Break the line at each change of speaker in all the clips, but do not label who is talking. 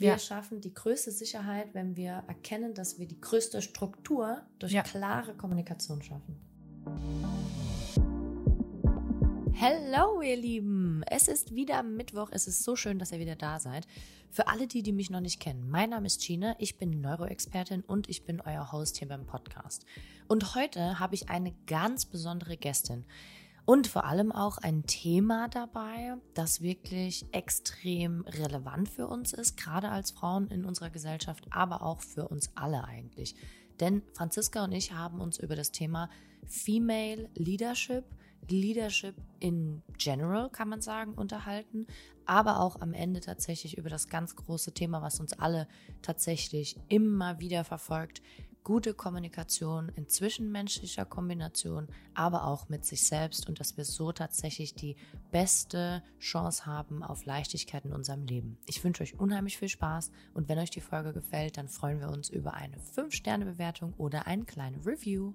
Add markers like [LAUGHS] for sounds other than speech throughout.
Wir ja. schaffen die größte Sicherheit, wenn wir erkennen, dass wir die größte Struktur durch ja. klare Kommunikation schaffen. Hallo, ihr Lieben. Es ist wieder Mittwoch. Es ist so schön, dass ihr wieder da seid. Für alle die, die mich noch nicht kennen, mein Name ist Gina. Ich bin Neuroexpertin und ich bin euer Host hier beim Podcast. Und heute habe ich eine ganz besondere Gästin. Und vor allem auch ein Thema dabei, das wirklich extrem relevant für uns ist, gerade als Frauen in unserer Gesellschaft, aber auch für uns alle eigentlich. Denn Franziska und ich haben uns über das Thema Female Leadership, Leadership in general, kann man sagen, unterhalten, aber auch am Ende tatsächlich über das ganz große Thema, was uns alle tatsächlich immer wieder verfolgt, gute Kommunikation in zwischenmenschlicher Kombination, aber auch mit sich selbst und dass wir so tatsächlich die beste Chance haben auf Leichtigkeit in unserem Leben. Ich wünsche euch unheimlich viel Spaß und wenn euch die Folge gefällt, dann freuen wir uns über eine 5-Sterne-Bewertung oder ein kleines Review.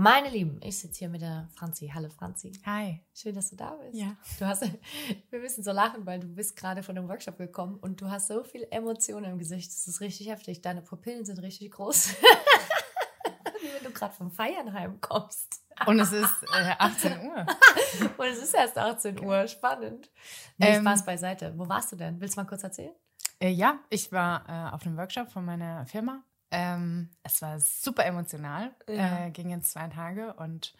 Meine Lieben, ich sitze hier mit der Franzi. Hallo Franzi.
Hi.
Schön, dass du da bist.
Ja.
Du hast, [LAUGHS] wir müssen so lachen, weil du bist gerade von einem Workshop gekommen und du hast so viel Emotionen im Gesicht. Das ist richtig heftig. Deine Pupillen sind richtig groß. [LAUGHS] Wie wenn du gerade vom Feiern heimkommst.
Und es ist äh, 18 Uhr. [LAUGHS]
und es ist erst 18 Uhr. Spannend. Nee, ähm, Spaß beiseite. Wo warst du denn? Willst du mal kurz erzählen?
Äh, ja, ich war äh, auf einem Workshop von meiner Firma ähm, es war super emotional, ja. äh, ging in zwei Tage und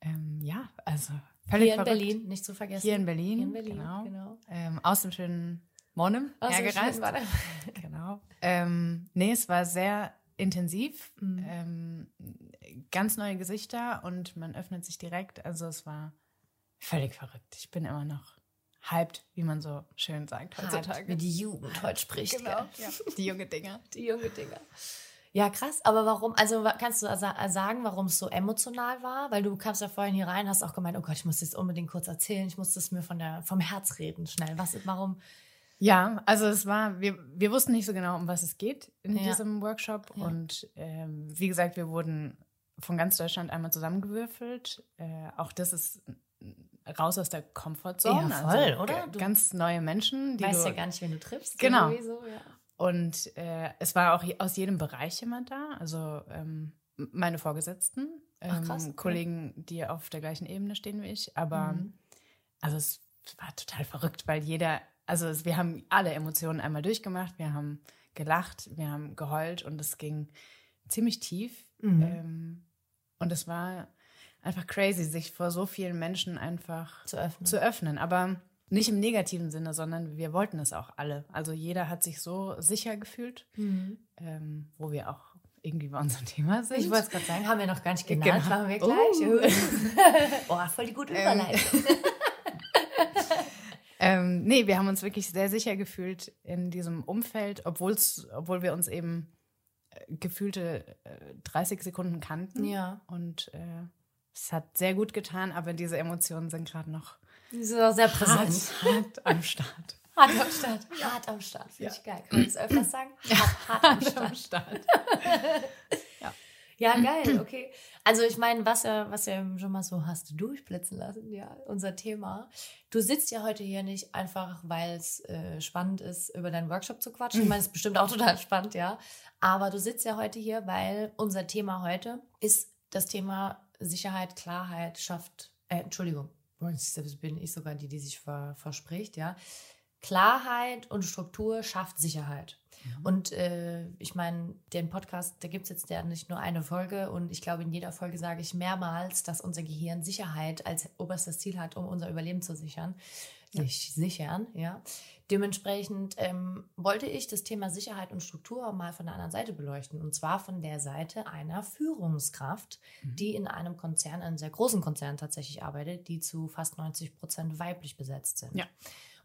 ähm, ja, also
völlig Hier in verrückt. Berlin, nicht zu vergessen.
Hier in Berlin,
Hier in Berlin genau. genau.
Ähm, aus dem schönen Monem aus hergereist. [LAUGHS] genau. Ähm, nee, es war sehr intensiv, mhm. ähm, ganz neue Gesichter und man öffnet sich direkt. Also es war völlig verrückt. Ich bin immer noch hyped, wie man so schön sagt
heutzutage. Wie die Jugend heute spricht.
Genau, ja. die junge Dinger. [LAUGHS]
Die junge Dinger. Ja, krass. Aber warum, also kannst du sagen, warum es so emotional war? Weil du kamst ja vorhin hier rein, hast auch gemeint, oh Gott, ich muss das unbedingt kurz erzählen, ich muss das mir von der, vom Herz reden, schnell. Was, warum?
Ja, also es war, wir, wir wussten nicht so genau, um was es geht in ja. diesem Workshop. Ja. Und ähm, wie gesagt, wir wurden von ganz Deutschland einmal zusammengewürfelt. Äh, auch das ist raus aus der Komfortzone.
Ja, voll, also, oder?
Du ganz neue Menschen.
Die weißt du ja gar nicht, wen du triffst.
Genau. So, ja. Und äh, es war auch aus jedem Bereich jemand da. Also ähm, meine Vorgesetzten, ähm, Ach, krass, Kollegen, die auf der gleichen Ebene stehen wie ich. Aber mhm. also es war total verrückt, weil jeder, also wir haben alle Emotionen einmal durchgemacht. Wir haben gelacht, wir haben geheult und es ging ziemlich tief. Mhm. Ähm, und es war einfach crazy, sich vor so vielen Menschen einfach
zu öffnen.
Zu öffnen. Aber nicht im negativen Sinne, sondern wir wollten es auch alle. Also jeder hat sich so sicher gefühlt, mhm. ähm, wo wir auch irgendwie bei unserem Thema sind.
Ich wollte es gerade sagen, haben wir noch gar nicht genannt, genau. machen wir gleich. Oh, [LAUGHS] voll die gute ähm. Überleitung. [LAUGHS]
ähm, nee, wir haben uns wirklich sehr sicher gefühlt in diesem Umfeld, obwohl's, obwohl wir uns eben äh, gefühlte äh, 30 Sekunden kannten.
Ja.
Und äh, es hat sehr gut getan, aber diese Emotionen sind gerade noch
die sind auch sehr präsent.
Hart, hart am Start. [LAUGHS]
Hart am Start. Ja. Hart am Start. Finde ja. ich geil. Kann man das öfters sagen? [LAUGHS]
Hart, hart am Start. Am Start. [LAUGHS]
ja. Ja, geil, okay. Also ich meine, was was ja schon mal so hast du durchblitzen lassen, ja, unser Thema. Du sitzt ja heute hier nicht einfach, weil es äh, spannend ist, über deinen Workshop zu quatschen. Ich meine, es ist bestimmt auch total spannend, ja. Aber du sitzt ja heute hier, weil unser Thema heute ist das Thema Sicherheit, Klarheit schafft, äh, Entschuldigung, bin ich sogar die, die sich ver, verspricht, ja. Klarheit und Struktur schafft Sicherheit. Mhm. Und äh, ich meine, den Podcast, da gibt es jetzt ja nicht nur eine Folge und ich glaube, in jeder Folge sage ich mehrmals, dass unser Gehirn Sicherheit als oberstes Ziel hat, um unser Überleben zu sichern. Ja. Sich sichern, ja. Dementsprechend ähm, wollte ich das Thema Sicherheit und Struktur mal von der anderen Seite beleuchten. Und zwar von der Seite einer Führungskraft, mhm. die in einem Konzern, einem sehr großen Konzern tatsächlich arbeitet, die zu fast 90 Prozent weiblich besetzt sind.
Ja.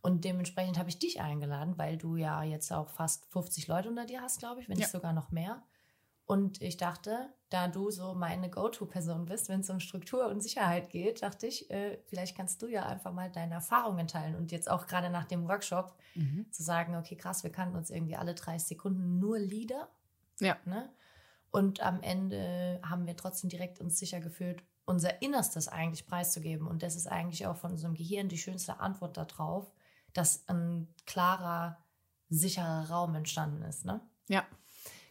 Und dementsprechend habe ich dich eingeladen, weil du ja jetzt auch fast 50 Leute unter dir hast, glaube ich, wenn ja. nicht sogar noch mehr. Und ich dachte, da du so meine Go-To-Person bist, wenn es um Struktur und Sicherheit geht, dachte ich, äh, vielleicht kannst du ja einfach mal deine Erfahrungen teilen und jetzt auch gerade nach dem Workshop mhm. zu sagen, okay, krass, wir kannten uns irgendwie alle 30 Sekunden nur Lieder.
Ja.
Ne? Und am Ende haben wir trotzdem direkt uns sicher gefühlt, unser Innerstes eigentlich preiszugeben. Und das ist eigentlich auch von unserem Gehirn die schönste Antwort darauf, dass ein klarer sicherer Raum entstanden ist, ne?
Ja.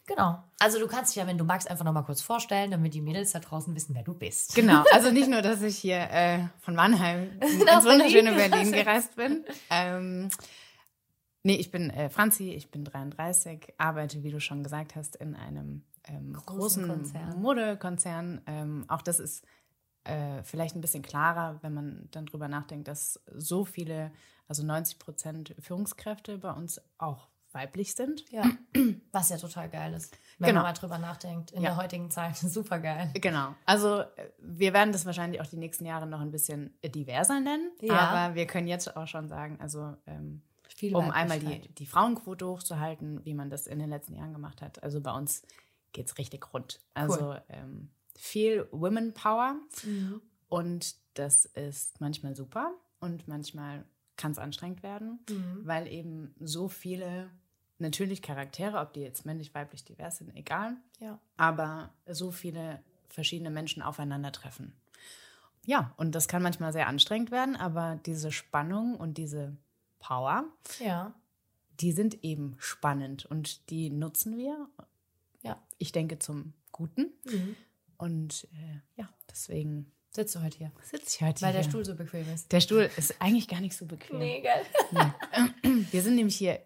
Genau. Also du kannst dich ja, wenn du magst, einfach nochmal kurz vorstellen, damit die Mädels da draußen wissen, wer du bist.
Genau. [LAUGHS] Also nicht nur, dass ich hier äh, von Mannheim [LAUGHS] ins wunderschöne Berlin [LAUGHS] gereist bin. Ähm, nee, ich bin äh, Franzi, ich bin 33, arbeite, wie du schon gesagt hast, in einem ähm, großen, großen Modekonzern. Ähm, auch das ist äh, vielleicht ein bisschen klarer, wenn man dann drüber nachdenkt, dass so viele, also 90 Prozent Führungskräfte bei uns auch weiblich sind.
Ja, was ja total geil ist, wenn genau. man mal drüber nachdenkt. In ja. der heutigen Zeit [LAUGHS] super geil.
Genau. Also äh, wir werden das wahrscheinlich auch die nächsten Jahre noch ein bisschen diverser nennen. Ja. Aber wir können jetzt auch schon sagen, also ähm, um einmal die, die Frauenquote hochzuhalten, wie man das in den letzten Jahren gemacht hat. Also bei uns geht es richtig rund. Also cool. ähm, viel Women Power. Mhm. Und das ist manchmal super und manchmal kann es anstrengend werden, mhm. weil eben so viele natürlich Charaktere, ob die jetzt männlich, weiblich, divers sind, egal.
Ja.
Aber so viele verschiedene Menschen aufeinandertreffen. Ja, und das kann manchmal sehr anstrengend werden, aber diese Spannung und diese Power,
ja.
die sind eben spannend und die nutzen wir.
Ja.
Ich denke zum Guten. Mhm. Und äh, ja, deswegen.
Sitzt du heute hier?
Sitze ich heute
Weil hier. Weil der Stuhl so bequem ist.
Der Stuhl ist eigentlich gar nicht so bequem.
Nee, geil.
Nee. [LAUGHS] Wir sind nämlich hier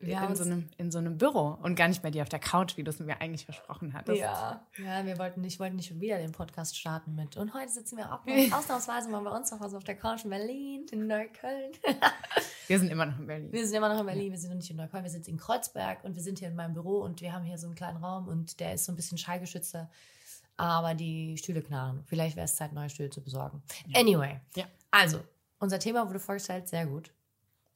wir in, so einem, in so einem Büro und gar nicht bei dir auf der Couch, wie du es mir eigentlich versprochen hattest.
Ja, ja wir wollten nicht, wollten nicht schon wieder den Podcast starten mit. Und heute sitzen wir auch [LAUGHS] ausnahmsweise mal bei uns noch also auf der Couch in Berlin, in Neukölln. [LAUGHS]
wir sind immer noch in Berlin.
Wir sind immer noch in Berlin, wir sind noch nicht in Neukölln, wir sind in Kreuzberg und wir sind hier in meinem Büro und wir haben hier so einen kleinen Raum und der ist so ein bisschen schallgeschützter aber die Stühle knarren. Vielleicht wäre es Zeit, neue Stühle zu besorgen. Ja. Anyway,
ja.
also, unser Thema wurde vorgestellt, sehr gut.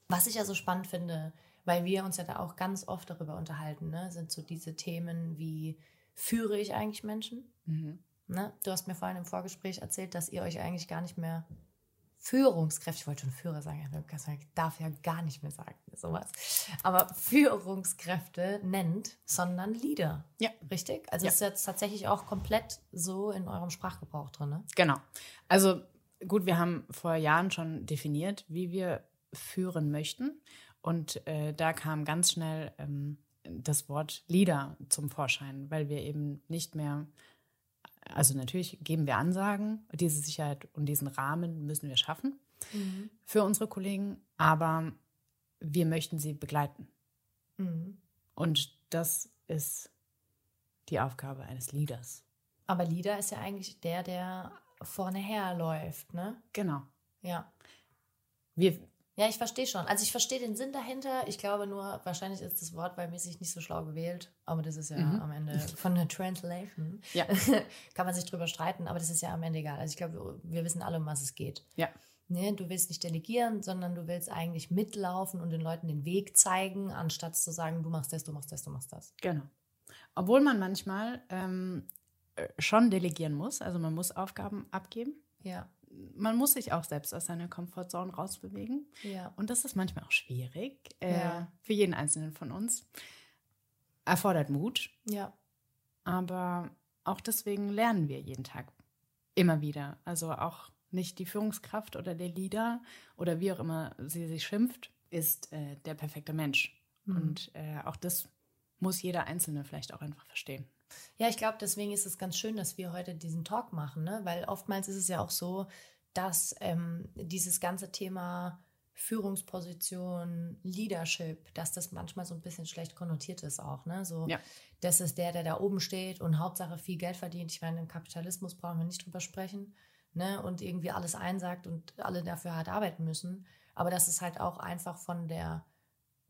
Was ich ja so spannend finde, weil wir uns ja da auch ganz oft darüber unterhalten, ne, sind so diese Themen wie, führe ich eigentlich Menschen? Mhm. Ne? Du hast mir vorhin im Vorgespräch erzählt, dass ihr euch eigentlich gar nicht mehr Führungskräfte, ich wollte schon Führer sagen, ich darf ja gar nicht mehr sagen, sowas, aber Führungskräfte nennt, sondern Leader.
Ja.
Richtig? Also ja. ist jetzt tatsächlich auch komplett so in eurem Sprachgebrauch drin, ne?
Genau. Also gut, wir haben vor Jahren schon definiert, wie wir führen möchten. Und äh, da kam ganz schnell ähm, das Wort Leader zum Vorschein, weil wir eben nicht mehr also natürlich geben wir Ansagen, diese Sicherheit und diesen Rahmen müssen wir schaffen mhm. für unsere Kollegen, aber wir möchten sie begleiten. Mhm. Und das ist die Aufgabe eines Leaders.
Aber Leader ist ja eigentlich der, der vorne herläuft, ne?
Genau.
Ja.
Wir,
ja, ich verstehe schon. Also ich verstehe den Sinn dahinter. Ich glaube nur, wahrscheinlich ist das Wort bei mäßig nicht so schlau gewählt. Aber das ist ja mhm. am Ende von der Translation.
Ja. [LAUGHS]
Kann man sich drüber streiten, aber das ist ja am Ende egal. Also ich glaube, wir wissen alle, um was es geht.
Ja.
Ne, du willst nicht delegieren, sondern du willst eigentlich mitlaufen und den Leuten den Weg zeigen, anstatt zu sagen, du machst das, du machst das, du machst das.
Genau. Obwohl man manchmal ähm, äh, schon delegieren muss, also man muss Aufgaben abgeben.
Ja
man muss sich auch selbst aus seiner Komfortzone rausbewegen.
Ja.
Und das ist manchmal auch schwierig äh, ja. für jeden Einzelnen von uns. Erfordert Mut.
Ja.
Aber auch deswegen lernen wir jeden Tag immer wieder. Also auch nicht die Führungskraft oder der Leader oder wie auch immer sie sich schimpft, ist äh, der perfekte Mensch. Mhm. Und äh, auch das muss jeder Einzelne vielleicht auch einfach verstehen.
Ja, ich glaube, deswegen ist es ganz schön, dass wir heute diesen Talk machen, ne? weil oftmals ist es ja auch so, dass ähm, dieses ganze Thema Führungsposition, Leadership, dass das manchmal so ein bisschen schlecht konnotiert ist auch. Ne? So,
ja.
Das ist der, der da oben steht und Hauptsache viel Geld verdient. Ich meine, im Kapitalismus brauchen wir nicht drüber sprechen ne? und irgendwie alles einsagt und alle dafür hart arbeiten müssen. Aber dass es halt auch einfach von der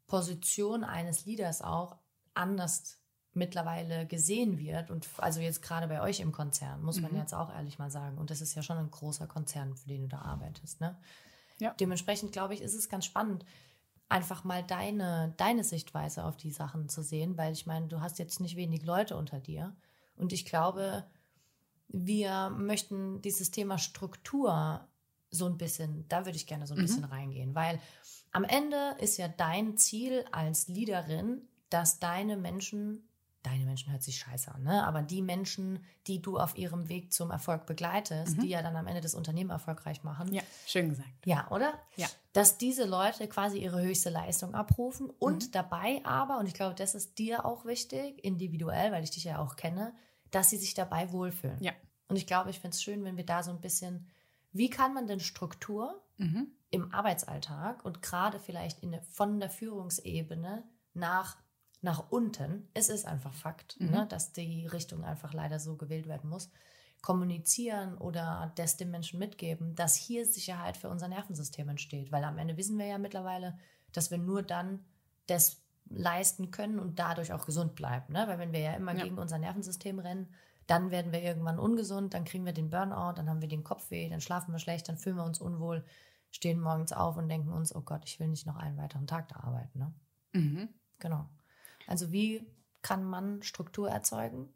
Position eines Leaders auch anders mittlerweile gesehen wird und also jetzt gerade bei euch im Konzern, muss man mhm. jetzt auch ehrlich mal sagen. Und das ist ja schon ein großer Konzern, für den du da arbeitest. Ne?
Ja.
Dementsprechend glaube ich, ist es ganz spannend, einfach mal deine, deine Sichtweise auf die Sachen zu sehen, weil ich meine, du hast jetzt nicht wenig Leute unter dir. Und ich glaube, wir möchten dieses Thema Struktur so ein bisschen, da würde ich gerne so ein mhm. bisschen reingehen, weil am Ende ist ja dein Ziel als Leaderin, dass deine Menschen deine Menschen hört sich scheiße an, ne? aber die Menschen, die du auf ihrem Weg zum Erfolg begleitest, mhm. die ja dann am Ende das Unternehmen erfolgreich machen.
Ja, schön gesagt.
Ja, oder?
Ja.
Dass diese Leute quasi ihre höchste Leistung abrufen und mhm. dabei aber, und ich glaube, das ist dir auch wichtig, individuell, weil ich dich ja auch kenne, dass sie sich dabei wohlfühlen.
Ja.
Und ich glaube, ich finde es schön, wenn wir da so ein bisschen, wie kann man denn Struktur mhm. im Arbeitsalltag und gerade vielleicht in, von der Führungsebene nach nach unten, es ist einfach Fakt, mhm. ne, dass die Richtung einfach leider so gewählt werden muss, kommunizieren oder das den Menschen mitgeben, dass hier Sicherheit für unser Nervensystem entsteht. Weil am Ende wissen wir ja mittlerweile, dass wir nur dann das leisten können und dadurch auch gesund bleiben. Ne? Weil wenn wir ja immer ja. gegen unser Nervensystem rennen, dann werden wir irgendwann ungesund, dann kriegen wir den Burnout, dann haben wir den Kopfweh, dann schlafen wir schlecht, dann fühlen wir uns unwohl, stehen morgens auf und denken uns, oh Gott, ich will nicht noch einen weiteren Tag da arbeiten. Ne? Mhm. Genau. Also wie kann man Struktur erzeugen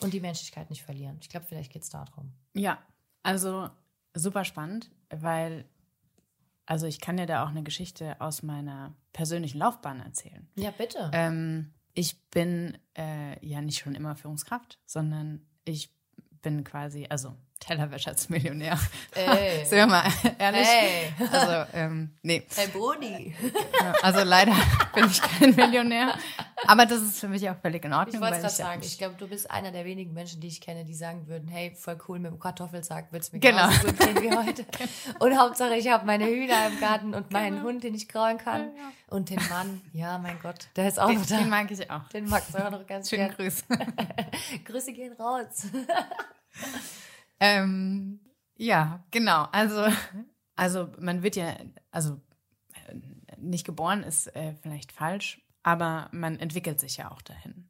und die Menschlichkeit nicht verlieren? Ich glaube, vielleicht geht es darum.
Ja, also super spannend, weil also ich kann dir da auch eine Geschichte aus meiner persönlichen Laufbahn erzählen.
Ja, bitte.
Ähm, ich bin äh, ja nicht schon immer Führungskraft, sondern ich bin quasi, also Tellerwäscher-Millionär. Ey. [LAUGHS] Sind wir mal ehrlich? Hey. Also, ähm, nee.
Hey, Brudi.
Also leider [LAUGHS] bin ich kein Millionär. Aber das ist für mich auch völlig in Ordnung.
Ich wollte es gerade sagen, ich glaube, du bist einer der wenigen Menschen, die ich kenne, die sagen würden, hey, voll cool mit dem Kartoffelsack, willst du mir genau. genauso gut gehen wie [LAUGHS] heute. Und Hauptsache, ich habe meine Hühner im Garten und meinen genau. Hund, den ich grauen kann. Ja. Und den Mann, ja, mein Gott, der ist auch
den,
noch da.
Den mag ich auch.
Den mag ich auch noch ganz
Schönen Grüße.
Grüße gehen raus.
Ähm, ja, genau. Also, [LAUGHS] also man wird ja, also nicht geboren ist äh, vielleicht falsch, aber man entwickelt sich ja auch dahin.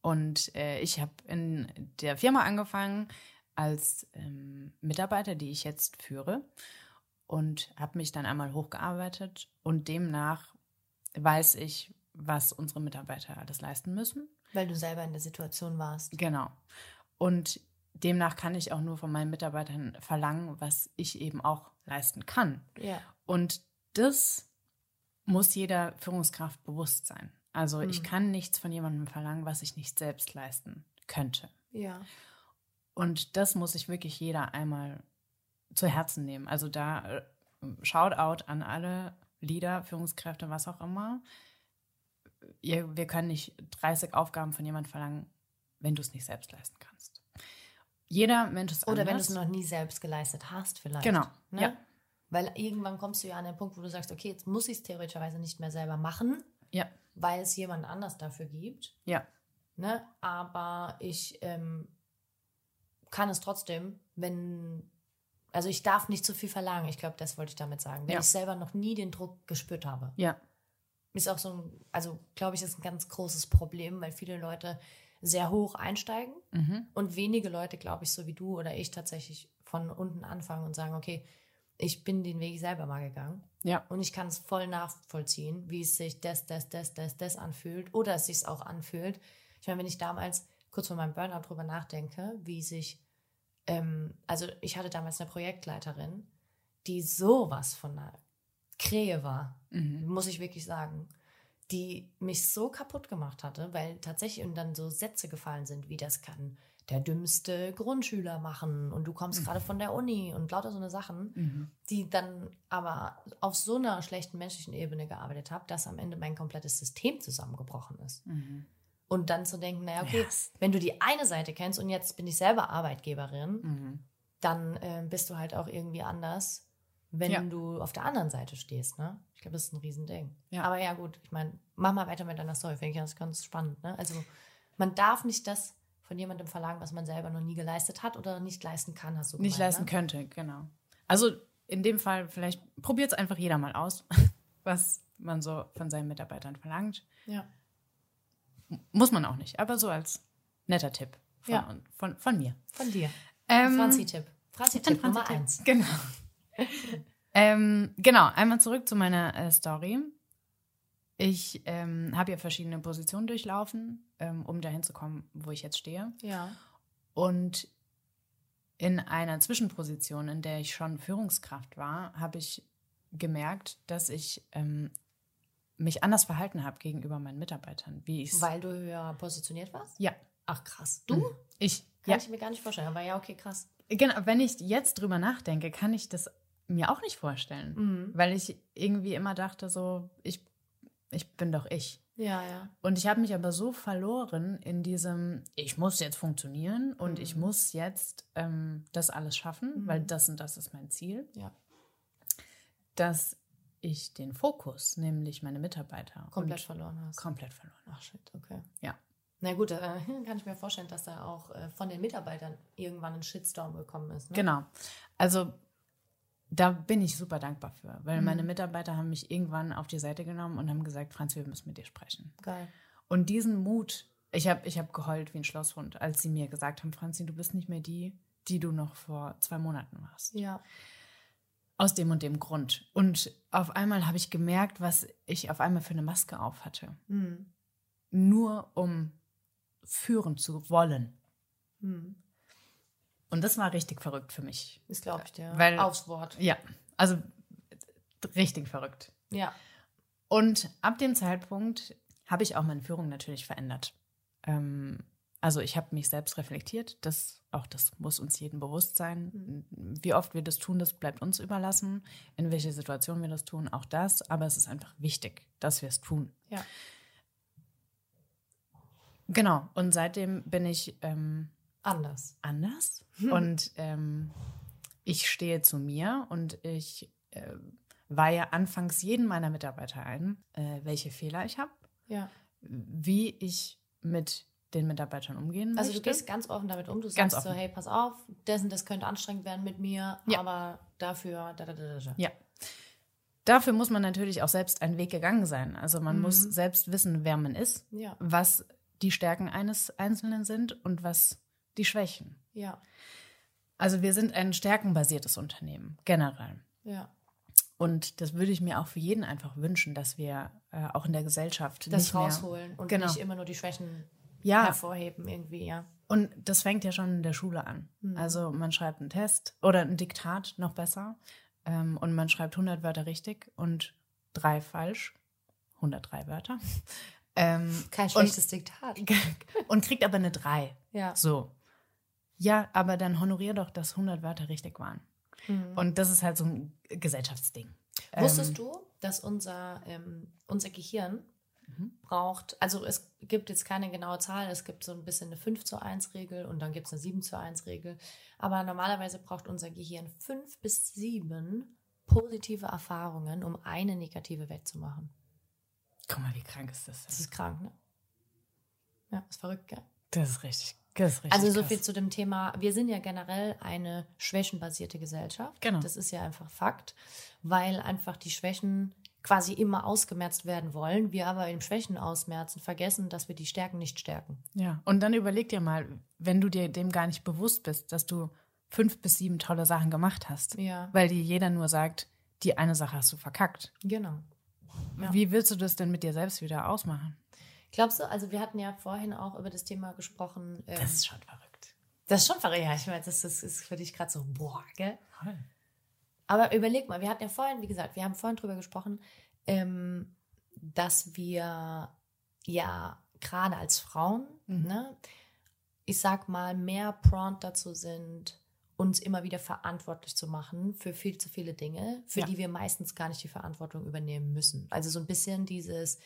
Und äh, ich habe in der Firma angefangen als ähm, Mitarbeiter, die ich jetzt führe, und habe mich dann einmal hochgearbeitet. Und demnach weiß ich, was unsere Mitarbeiter alles leisten müssen.
Weil du selber in der Situation warst.
Genau. Und demnach kann ich auch nur von meinen Mitarbeitern verlangen, was ich eben auch leisten kann.
Ja.
Und das muss jeder Führungskraft bewusst sein. Also mhm. ich kann nichts von jemandem verlangen, was ich nicht selbst leisten könnte.
Ja.
Und das muss sich wirklich jeder einmal zu Herzen nehmen. Also da äh, Shoutout an alle Leader, Führungskräfte, was auch immer. Ihr, wir können nicht 30 Aufgaben von jemandem verlangen, wenn du es nicht selbst leisten kannst. Jeder Mensch ist
Oder anders. wenn du es noch nie selbst geleistet hast, vielleicht.
Genau.
Ne? Ja. Weil irgendwann kommst du ja an den Punkt, wo du sagst, okay, jetzt muss ich es theoretischerweise nicht mehr selber machen.
Ja.
Weil es jemand anders dafür gibt.
Ja.
Ne? Aber ich ähm, kann es trotzdem, wenn. Also ich darf nicht zu viel verlangen. Ich glaube, das wollte ich damit sagen. Wenn ja. ich selber noch nie den Druck gespürt habe.
Ja.
Ist auch so ein, also glaube ich, ist ein ganz großes Problem, weil viele Leute sehr hoch einsteigen mhm. und wenige Leute, glaube ich, so wie du oder ich tatsächlich von unten anfangen und sagen, okay, ich bin den Weg selber mal gegangen.
Ja.
Und ich kann es voll nachvollziehen, wie es sich das, das, das, das, das anfühlt oder es sich auch anfühlt. Ich meine, wenn ich damals kurz vor meinem Burnout drüber nachdenke, wie sich, ähm, also ich hatte damals eine Projektleiterin, die sowas von einer Krähe war, mhm. muss ich wirklich sagen die mich so kaputt gemacht hatte, weil tatsächlich und dann so Sätze gefallen sind, wie das kann der dümmste Grundschüler machen und du kommst mhm. gerade von der Uni und lauter so eine Sachen, mhm. die dann aber auf so einer schlechten menschlichen Ebene gearbeitet habe, dass am Ende mein komplettes System zusammengebrochen ist. Mhm. Und dann zu denken, naja, okay, yes. wenn du die eine Seite kennst und jetzt bin ich selber Arbeitgeberin, mhm. dann äh, bist du halt auch irgendwie anders wenn ja. du auf der anderen Seite stehst. Ne? Ich glaube, das ist ein Riesending. Ja. Aber ja, gut, ich meine, mach mal weiter mit deiner Story. Finde ich ganz, ganz spannend. Ne? Also, man darf nicht das von jemandem verlangen, was man selber noch nie geleistet hat oder nicht leisten kann, hast du
Nicht gemeint, leisten ne? könnte, genau. Also, in dem Fall, vielleicht probiert es einfach jeder mal aus, [LAUGHS] was man so von seinen Mitarbeitern verlangt.
Ja.
Muss man auch nicht, aber so als netter Tipp von,
ja.
von, von mir.
Von dir.
Ähm,
Franzi-Tipp. Franzi-Tipp Nummer eins.
Genau. Ähm, genau, einmal zurück zu meiner äh, Story. Ich ähm, habe ja verschiedene Positionen durchlaufen, ähm, um dahin zu kommen, wo ich jetzt stehe.
Ja.
Und in einer Zwischenposition, in der ich schon Führungskraft war, habe ich gemerkt, dass ich ähm, mich anders verhalten habe gegenüber meinen Mitarbeitern. Wie ich's
Weil du höher positioniert warst?
Ja.
Ach krass. Du?
Ich.
Kann ja. ich mir gar nicht vorstellen. Aber ja, okay, krass.
Genau, wenn ich jetzt drüber nachdenke, kann ich das mir auch nicht vorstellen. Mhm. Weil ich irgendwie immer dachte, so, ich, ich bin doch ich.
Ja, ja.
Und ich habe mich aber so verloren in diesem, ich muss jetzt funktionieren und mhm. ich muss jetzt ähm, das alles schaffen, mhm. weil das und das ist mein Ziel.
Ja.
Dass ich den Fokus, nämlich meine Mitarbeiter,
komplett verloren hast.
Komplett verloren.
Ach shit, okay.
Ja.
Na gut, äh, [LAUGHS] kann ich mir vorstellen, dass da auch äh, von den Mitarbeitern irgendwann ein Shitstorm gekommen ist. Ne?
Genau. Also da bin ich super dankbar für, weil mhm. meine Mitarbeiter haben mich irgendwann auf die Seite genommen und haben gesagt, Franz, wir müssen mit dir sprechen.
Geil.
Und diesen Mut, ich habe ich hab geheult wie ein Schlosshund, als sie mir gesagt haben, Franzi, du bist nicht mehr die, die du noch vor zwei Monaten warst.
Ja.
Aus dem und dem Grund. Und auf einmal habe ich gemerkt, was ich auf einmal für eine Maske auf hatte.
Mhm.
Nur um führen zu wollen.
Mhm.
Und das war richtig verrückt für mich.
Das glaube ich dir.
Weil,
Aufs Wort.
Ja, also richtig verrückt.
Ja.
Und ab dem Zeitpunkt habe ich auch meine Führung natürlich verändert. Ähm, also ich habe mich selbst reflektiert. Das, auch das muss uns jedem bewusst sein. Mhm. Wie oft wir das tun, das bleibt uns überlassen. In welche Situation wir das tun, auch das. Aber es ist einfach wichtig, dass wir es tun.
Ja.
Genau. Und seitdem bin ich ähm,
anders.
Anders. Und ähm, ich stehe zu mir und ich äh, weihe anfangs jeden meiner Mitarbeiter ein, äh, welche Fehler ich habe,
ja.
wie ich mit den Mitarbeitern umgehen
Also du gehst ganz offen damit um. Du ganz sagst offen. so, hey, pass auf, dessen, das könnte anstrengend werden mit mir, ja. aber dafür. Da, da, da, da.
Ja. Dafür muss man natürlich auch selbst einen Weg gegangen sein. Also man mhm. muss selbst wissen, wer man ist,
ja.
was die Stärken eines Einzelnen sind und was die Schwächen.
Ja.
Also wir sind ein stärkenbasiertes Unternehmen, generell.
Ja.
Und das würde ich mir auch für jeden einfach wünschen, dass wir äh, auch in der Gesellschaft
das rausholen und genau. nicht immer nur die Schwächen
ja.
hervorheben irgendwie, ja.
Und das fängt ja schon in der Schule an. Mhm. Also man schreibt einen Test oder ein Diktat noch besser ähm, und man schreibt 100 Wörter richtig und drei falsch. 103 Wörter. [LAUGHS]
Ähm, Kein schlechtes und, Diktat. [LAUGHS]
Und kriegt aber eine 3.
Ja.
So. Ja, aber dann honorier doch, dass 100 Wörter richtig waren. Mhm. Und das ist halt so ein Gesellschaftsding.
Wusstest ähm, du, dass unser, ähm, unser Gehirn mhm. braucht, also es gibt jetzt keine genaue Zahl, es gibt so ein bisschen eine 5 zu 1 Regel und dann gibt es eine 7 zu 1 Regel, aber normalerweise braucht unser Gehirn 5 bis 7 positive Erfahrungen, um eine negative wettzumachen.
Guck mal, wie krank ist das?
Das ist krank, ne? Ja, ist verrückt, gell?
Das ist richtig das ist richtig
also so krass. viel zu dem Thema. Wir sind ja generell eine schwächenbasierte Gesellschaft.
Genau.
Das ist ja einfach Fakt, weil einfach die Schwächen quasi immer ausgemerzt werden wollen. Wir aber im Schwächen ausmerzen vergessen, dass wir die Stärken nicht stärken.
Ja, und dann überleg dir mal, wenn du dir dem gar nicht bewusst bist, dass du fünf bis sieben tolle Sachen gemacht hast.
Ja.
Weil dir jeder nur sagt, die eine Sache hast du verkackt.
Genau.
Ja. Wie willst du das denn mit dir selbst wieder ausmachen?
Glaubst du, also wir hatten ja vorhin auch über das Thema gesprochen.
Ähm, das ist schon verrückt.
Das ist schon verrückt, ja. Ich meine, das, das ist für dich gerade so, boah, gell? Aber überleg mal, wir hatten ja vorhin, wie gesagt, wir haben vorhin drüber gesprochen, ähm, dass wir ja gerade als Frauen, mhm. ne, ich sag mal, mehr prompt dazu sind, uns immer wieder verantwortlich zu machen für viel zu viele Dinge, für ja. die wir meistens gar nicht die Verantwortung übernehmen müssen. Also so ein bisschen dieses,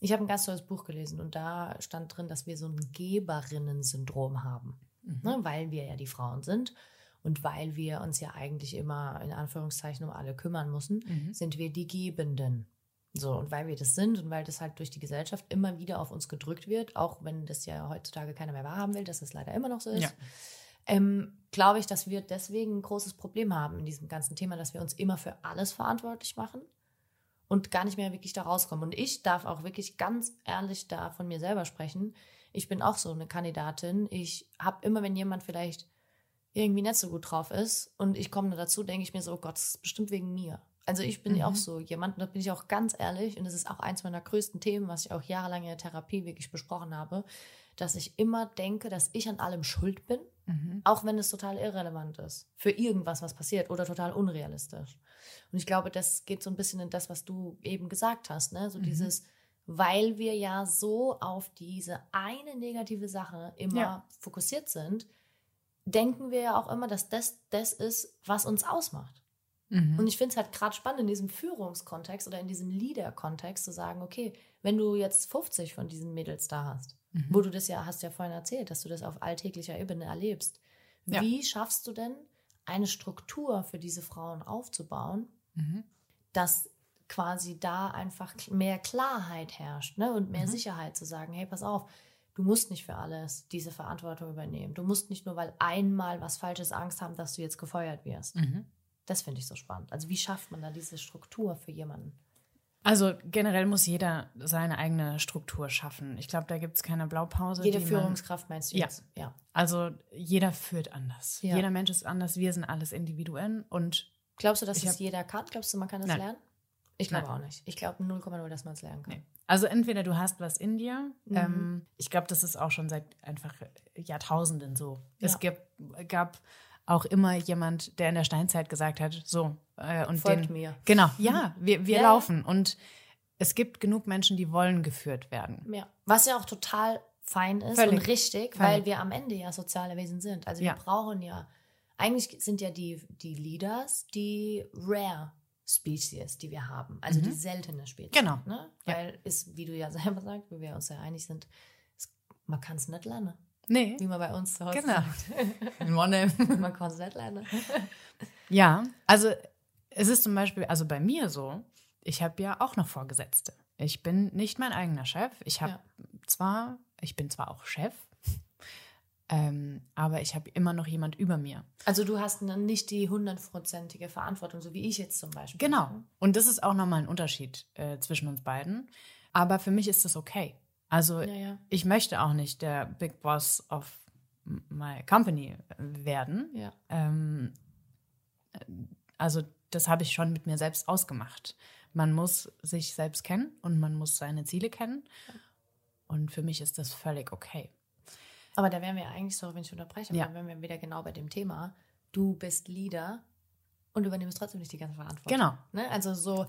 ich habe ein ganz tolles Buch gelesen und da stand drin, dass wir so ein Geberinnen-Syndrom haben, mhm. ne, weil wir ja die Frauen sind und weil wir uns ja eigentlich immer in Anführungszeichen um alle kümmern müssen, mhm. sind wir die Gebenden. So, und weil wir das sind und weil das halt durch die Gesellschaft immer wieder auf uns gedrückt wird, auch wenn das ja heutzutage keiner mehr wahrhaben will, dass es leider immer noch so ist, ja. ähm, glaube ich, dass wir deswegen ein großes Problem haben in diesem ganzen Thema, dass wir uns immer für alles verantwortlich machen und gar nicht mehr wirklich da rauskommen. Und ich darf auch wirklich ganz ehrlich da von mir selber sprechen. Ich bin auch so eine Kandidatin. Ich habe immer, wenn jemand vielleicht irgendwie nicht so gut drauf ist und ich komme dazu, denke ich mir so, oh Gott, das ist bestimmt wegen mir. Also ich bin mhm. auch so jemand, da bin ich auch ganz ehrlich, und das ist auch eins meiner größten Themen, was ich auch jahrelang in der Therapie wirklich besprochen habe, dass ich immer denke, dass ich an allem schuld bin, mhm. auch wenn es total irrelevant ist für irgendwas, was passiert oder total unrealistisch. Und ich glaube, das geht so ein bisschen in das, was du eben gesagt hast, ne? So mhm. dieses, weil wir ja so auf diese eine negative Sache immer ja. fokussiert sind, denken wir ja auch immer, dass das das ist, was uns ausmacht. Mhm. Und ich finde es halt gerade spannend in diesem Führungskontext oder in diesem Leader-Kontext zu sagen, okay, wenn du jetzt 50 von diesen Mädels da hast, mhm. wo du das ja, hast ja vorhin erzählt, dass du das auf alltäglicher Ebene erlebst, ja. wie schaffst du denn eine Struktur für diese Frauen aufzubauen, mhm. dass quasi da einfach mehr Klarheit herrscht ne? und mehr mhm. Sicherheit zu sagen, hey, pass auf, du musst nicht für alles diese Verantwortung übernehmen. Du musst nicht nur, weil einmal was Falsches Angst haben, dass du jetzt gefeuert wirst. Mhm. Das finde ich so spannend. Also wie schafft man da diese Struktur für jemanden?
Also generell muss jeder seine eigene Struktur schaffen. Ich glaube, da gibt es keine Blaupause.
Jede Führungskraft man, meinst du
jetzt? Ja. ja. Also jeder führt anders. Ja. Jeder Mensch ist anders. Wir sind alles Individuen und
Glaubst du, dass das jeder kann? Glaubst du, man kann das Nein. lernen? Ich glaube auch nicht. Ich glaube 0,0, dass man es lernen kann. Nee.
Also entweder du hast was in dir. Mhm. Ähm, ich glaube, das ist auch schon seit einfach Jahrtausenden so. Ja. Es gibt, gab auch immer jemand, der in der Steinzeit gesagt hat, so äh, und
Folgt den, mir.
Genau, ja, wir, wir ja. laufen und es gibt genug Menschen, die wollen geführt werden.
Ja, was ja auch total fein ist Völlig. und richtig, Völlig. weil wir am Ende ja soziale Wesen sind. Also wir brauchen ja, eigentlich sind ja die, die Leaders die rare Species, die wir haben. Also mhm. die seltene Spezies.
Genau.
Ne? Weil ja. ist, wie du ja [LAUGHS] selber sagst, wie wir uns ja einig sind, man kann es nicht lernen.
Nee.
Wie man bei uns zu Hause
genau.
sagt. [LAUGHS] man kann es nicht lernen.
ja, also es ist zum Beispiel, also bei mir so, ich habe ja auch noch Vorgesetzte. Ich bin nicht mein eigener Chef. Ich habe ja. zwar, ich bin zwar auch Chef, ähm, aber ich habe immer noch jemand über mir.
Also du hast nicht die hundertprozentige Verantwortung, so wie ich jetzt zum Beispiel.
Genau. Und das ist auch nochmal ein Unterschied äh, zwischen uns beiden. Aber für mich ist das okay. Also ja, ja. ich möchte auch nicht der Big Boss of my company werden.
Ja.
Ähm, also das habe ich schon mit mir selbst ausgemacht. Man muss sich selbst kennen und man muss seine Ziele kennen. Und für mich ist das völlig okay.
Aber da wären wir eigentlich so, wenn ich unterbreche, ja. dann wären wir wieder genau bei dem Thema. Du bist Leader und übernimmst trotzdem nicht die ganze Verantwortung.
Genau.
Ne? Also so,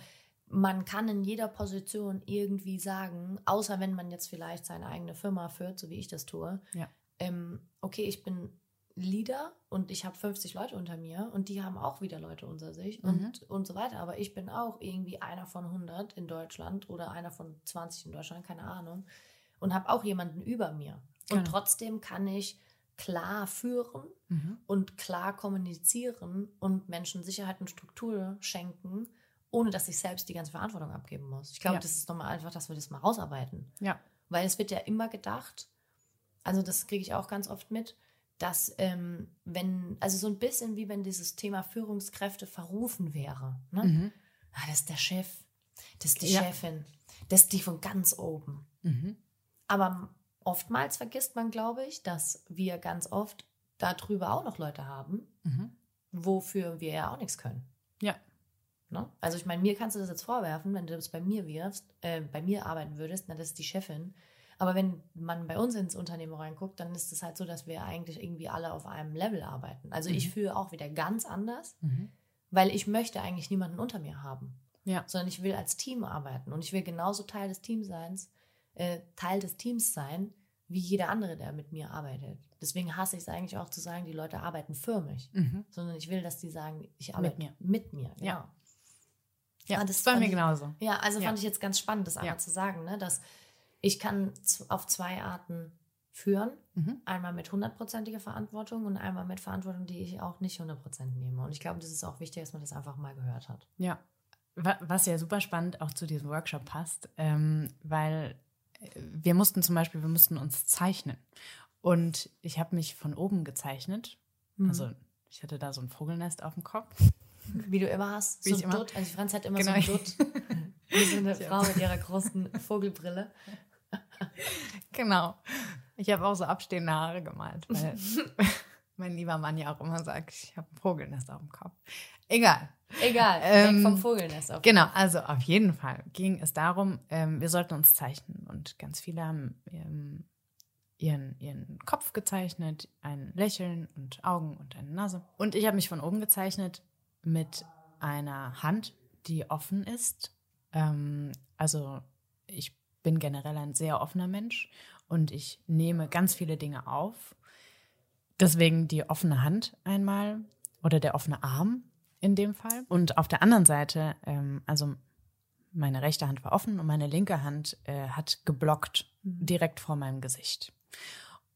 man kann in jeder Position irgendwie sagen, außer wenn man jetzt vielleicht seine eigene Firma führt, so wie ich das tue,
ja.
ähm, okay, ich bin Leader und ich habe 50 Leute unter mir und die haben auch wieder Leute unter sich mhm. und, und so weiter. Aber ich bin auch irgendwie einer von 100 in Deutschland oder einer von 20 in Deutschland, keine Ahnung, und habe auch jemanden über mir. Und genau. trotzdem kann ich klar führen mhm. und klar kommunizieren und Menschen Sicherheit und Struktur schenken, ohne dass ich selbst die ganze Verantwortung abgeben muss. Ich glaube, ja. das ist nochmal einfach, dass wir das mal rausarbeiten.
Ja.
Weil es wird ja immer gedacht, also das kriege ich auch ganz oft mit, dass ähm, wenn, also so ein bisschen wie wenn dieses Thema Führungskräfte verrufen wäre. Ne? Mhm. Ah, das ist der Chef, das ist die ja. Chefin, das ist die von ganz oben. Mhm. Aber oftmals vergisst man, glaube ich, dass wir ganz oft darüber auch noch Leute haben, mhm. wofür wir ja auch nichts können.
Ja.
Ne? Also ich meine, mir kannst du das jetzt vorwerfen, wenn du das bei mir wirfst, äh, bei mir arbeiten würdest, na, das ist die Chefin. Aber wenn man bei uns ins Unternehmen reinguckt, dann ist es halt so, dass wir eigentlich irgendwie alle auf einem Level arbeiten. Also mhm. ich fühle auch wieder ganz anders, mhm. weil ich möchte eigentlich niemanden unter mir haben.
Ja.
Sondern ich will als Team arbeiten und ich will genauso Teil des Teams sein, äh, Teil des Teams sein, wie jeder andere, der mit mir arbeitet. Deswegen hasse ich es eigentlich auch zu sagen, die Leute arbeiten für mich, mhm. sondern ich will, dass die sagen, ich arbeite mit mir. Mit mir genau.
Ja. Ja, ah, das war mir genauso.
Ja, also ja. fand ich jetzt ganz spannend, das einmal ja. zu sagen, ne, dass ich kann auf zwei Arten führen. Mhm. Einmal mit hundertprozentiger Verantwortung und einmal mit Verantwortung, die ich auch nicht hundertprozentig nehme. Und ich glaube, das ist auch wichtig, dass man das einfach mal gehört hat.
Ja, was ja super spannend auch zu diesem Workshop passt, ähm, weil wir mussten zum Beispiel, wir mussten uns zeichnen. Und ich habe mich von oben gezeichnet. Mhm. Also ich hatte da so ein Vogelnest auf dem Kopf.
Wie du immer hast. Wie so ein Dutt. Also Franz hat immer genau. so ein Dutt. [LAUGHS] Wie so eine Frau mit ihrer großen Vogelbrille.
Genau. Ich habe auch so abstehende Haare gemalt, weil [LAUGHS] mein lieber Mann ja auch immer sagt, ich habe ein Vogelnest auf dem Kopf. Egal.
Egal, ähm, vom Vogelnest.
Auf genau, also auf jeden Fall ging es darum, ähm, wir sollten uns zeichnen. Und ganz viele haben ähm, ihren, ihren Kopf gezeichnet, ein Lächeln und Augen und eine Nase. Und ich habe mich von oben gezeichnet mit einer Hand, die offen ist. Ähm, also ich bin generell ein sehr offener Mensch und ich nehme ganz viele Dinge auf. Deswegen die offene Hand einmal oder der offene Arm in dem Fall. Und auf der anderen Seite, ähm, also meine rechte Hand war offen und meine linke Hand äh, hat geblockt mhm. direkt vor meinem Gesicht.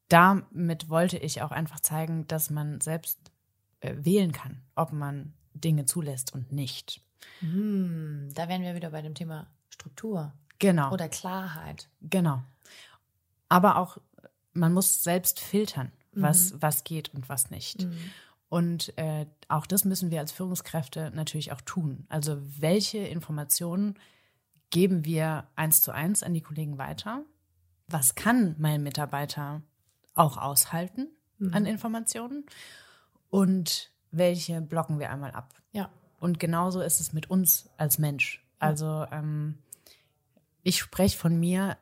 Damit wollte ich auch einfach zeigen, dass man selbst äh, wählen kann, ob man Dinge zulässt und nicht.
Mhm, da wären wir wieder bei dem Thema Struktur.
Genau.
Oder Klarheit.
Genau. Aber auch, man muss selbst filtern, was, mhm. was geht und was nicht. Mhm. Und äh, auch das müssen wir als Führungskräfte natürlich auch tun. Also welche Informationen geben wir eins zu eins an die Kollegen weiter? Was kann mein Mitarbeiter auch aushalten mhm. an Informationen? Und welche blocken wir einmal ab?
Ja.
Und genauso ist es mit uns als Mensch. Also ähm, ich spreche von mir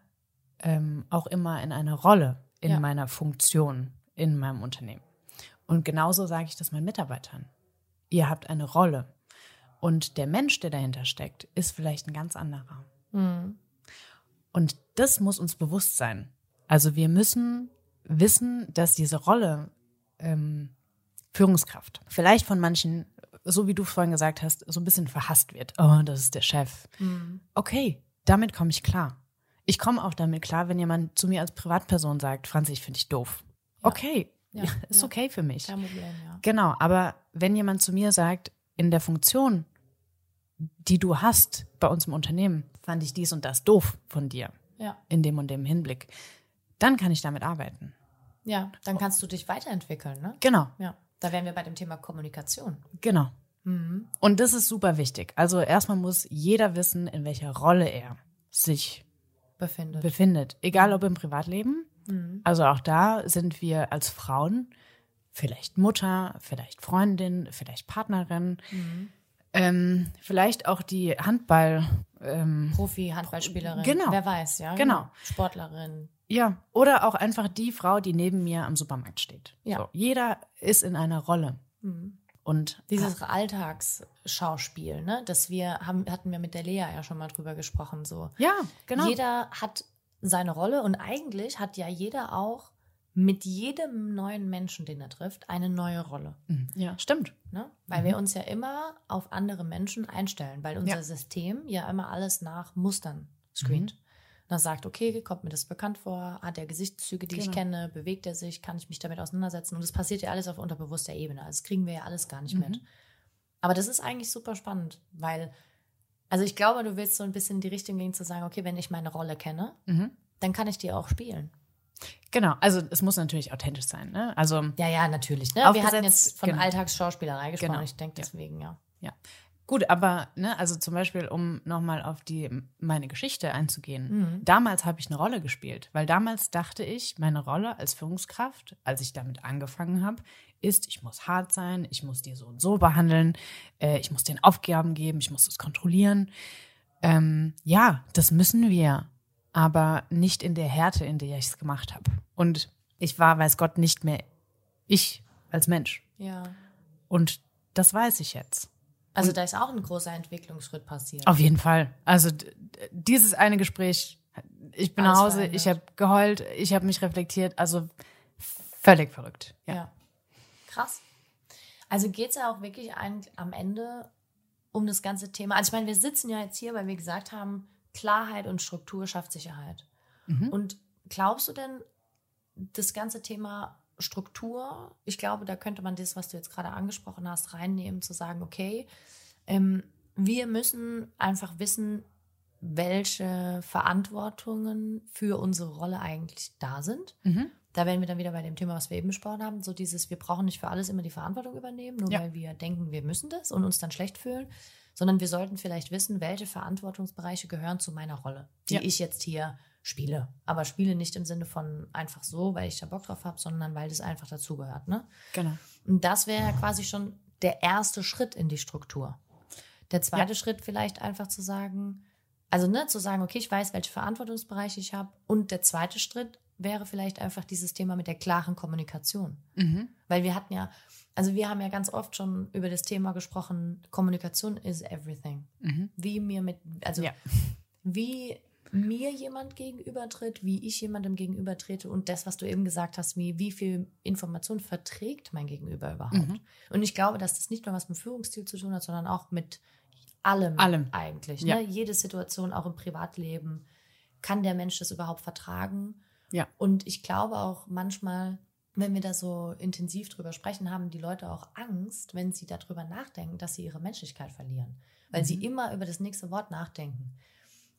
ähm, auch immer in einer Rolle in ja. meiner Funktion in meinem Unternehmen. Und genauso sage ich das meinen Mitarbeitern. Ihr habt eine Rolle. Und der Mensch, der dahinter steckt, ist vielleicht ein ganz anderer. Mhm. Und das muss uns bewusst sein. Also wir müssen wissen, dass diese Rolle ähm, Führungskraft vielleicht von manchen, so wie du vorhin gesagt hast, so ein bisschen verhasst wird. Oh, das ist der Chef. Mhm. Okay, damit komme ich klar. Ich komme auch damit klar, wenn jemand zu mir als Privatperson sagt, Franzi, ich finde dich doof. Ja. Okay, ja, ist ja. okay für mich.
Kein Problem, ja.
Genau, aber wenn jemand zu mir sagt, in der Funktion, die du hast bei uns im Unternehmen, fand ich dies und das doof von dir.
Ja.
In dem und dem Hinblick. Dann kann ich damit arbeiten.
Ja, dann kannst du dich weiterentwickeln, ne?
Genau.
Ja. Da wären wir bei dem Thema Kommunikation.
Genau. Mhm. Und das ist super wichtig. Also erstmal muss jeder wissen, in welcher Rolle er sich
befindet.
befindet. Egal ob im Privatleben Mhm. Also auch da sind wir als Frauen vielleicht Mutter, vielleicht Freundin, vielleicht Partnerin, mhm. ähm, vielleicht auch die Handball. Ähm,
Profi-Handballspielerin.
Genau.
Wer weiß, ja.
Genau.
Sportlerin.
Ja. Oder auch einfach die Frau, die neben mir am Supermarkt steht.
Ja.
So, jeder ist in einer Rolle. Mhm. Und
dieses Alltagsschauspiel, ne, das wir haben, hatten wir mit der Lea ja schon mal drüber gesprochen, so.
Ja, genau.
Jeder hat seine Rolle und eigentlich hat ja jeder auch mit jedem neuen Menschen, den er trifft, eine neue Rolle.
Mhm. Ja, stimmt.
Ne? Weil mhm. wir uns ja immer auf andere Menschen einstellen, weil unser ja. System ja immer alles nach Mustern screent. Mhm. Dann sagt, okay, kommt mir das bekannt vor, hat er Gesichtszüge, die genau. ich kenne, bewegt er sich, kann ich mich damit auseinandersetzen. Und das passiert ja alles auf unterbewusster Ebene. Also das kriegen wir ja alles gar nicht mit. Mhm. Aber das ist eigentlich super spannend, weil also ich glaube, du willst so ein bisschen in die Richtung gehen zu sagen, okay, wenn ich meine Rolle kenne, mhm. dann kann ich die auch spielen.
Genau, also es muss natürlich authentisch sein. Ne? Also
ja, ja, natürlich. Ne? Wir hatten jetzt von genau. Alltagsschauspielerei gesprochen. Genau. Ich denke deswegen, ja.
Ja. Gut, aber ne, also zum Beispiel, um nochmal auf die meine Geschichte einzugehen. Mhm. Damals habe ich eine Rolle gespielt, weil damals dachte ich, meine Rolle als Führungskraft, als ich damit angefangen habe, ist, ich muss hart sein, ich muss die so und so behandeln, äh, ich muss den Aufgaben geben, ich muss das kontrollieren. Ähm, ja, das müssen wir, aber nicht in der Härte, in der ich es gemacht habe. Und ich war, weiß Gott, nicht mehr ich als Mensch.
Ja.
Und das weiß ich jetzt.
Also da ist auch ein großer Entwicklungsschritt passiert.
Auf jeden Fall. Also dieses eine Gespräch, ich bin Alles nach Hause, ich habe geheult, ich habe mich reflektiert, also völlig verrückt.
Ja. ja. Krass. Also geht es ja auch wirklich ein, am Ende um das ganze Thema. Also ich meine, wir sitzen ja jetzt hier, weil wir gesagt haben, Klarheit und Struktur schafft Sicherheit. Mhm. Und glaubst du denn, das ganze Thema Struktur, ich glaube, da könnte man das, was du jetzt gerade angesprochen hast, reinnehmen, zu sagen, okay, ähm, wir müssen einfach wissen, welche Verantwortungen für unsere Rolle eigentlich da sind. Mhm da wären wir dann wieder bei dem Thema, was wir eben besprochen haben, so dieses, wir brauchen nicht für alles immer die Verantwortung übernehmen, nur ja. weil wir denken, wir müssen das und uns dann schlecht fühlen, sondern wir sollten vielleicht wissen, welche Verantwortungsbereiche gehören zu meiner Rolle, die ja. ich jetzt hier spiele. Aber spiele nicht im Sinne von einfach so, weil ich da Bock drauf habe, sondern weil das einfach dazugehört. Ne?
Genau.
Und das wäre quasi schon der erste Schritt in die Struktur. Der zweite ja. Schritt vielleicht einfach zu sagen, also ne, zu sagen, okay, ich weiß, welche Verantwortungsbereiche ich habe. Und der zweite Schritt wäre vielleicht einfach dieses Thema mit der klaren Kommunikation. Mhm. Weil wir hatten ja, also wir haben ja ganz oft schon über das Thema gesprochen, Kommunikation is everything. Mhm. Wie mir mit, also ja. wie mir jemand gegenübertritt, wie ich jemandem gegenübertrete und das, was du eben gesagt hast, wie, wie viel Information verträgt mein Gegenüber überhaupt. Mhm. Und ich glaube, dass das nicht nur was mit Führungsstil zu tun hat, sondern auch mit allem, allem. eigentlich. Ja. Ne? Jede Situation, auch im Privatleben, kann der Mensch das überhaupt vertragen? Ja. Und ich glaube auch manchmal, wenn wir da so intensiv drüber sprechen, haben die Leute auch Angst, wenn sie darüber nachdenken, dass sie ihre Menschlichkeit verlieren, weil mhm. sie immer über das nächste Wort nachdenken.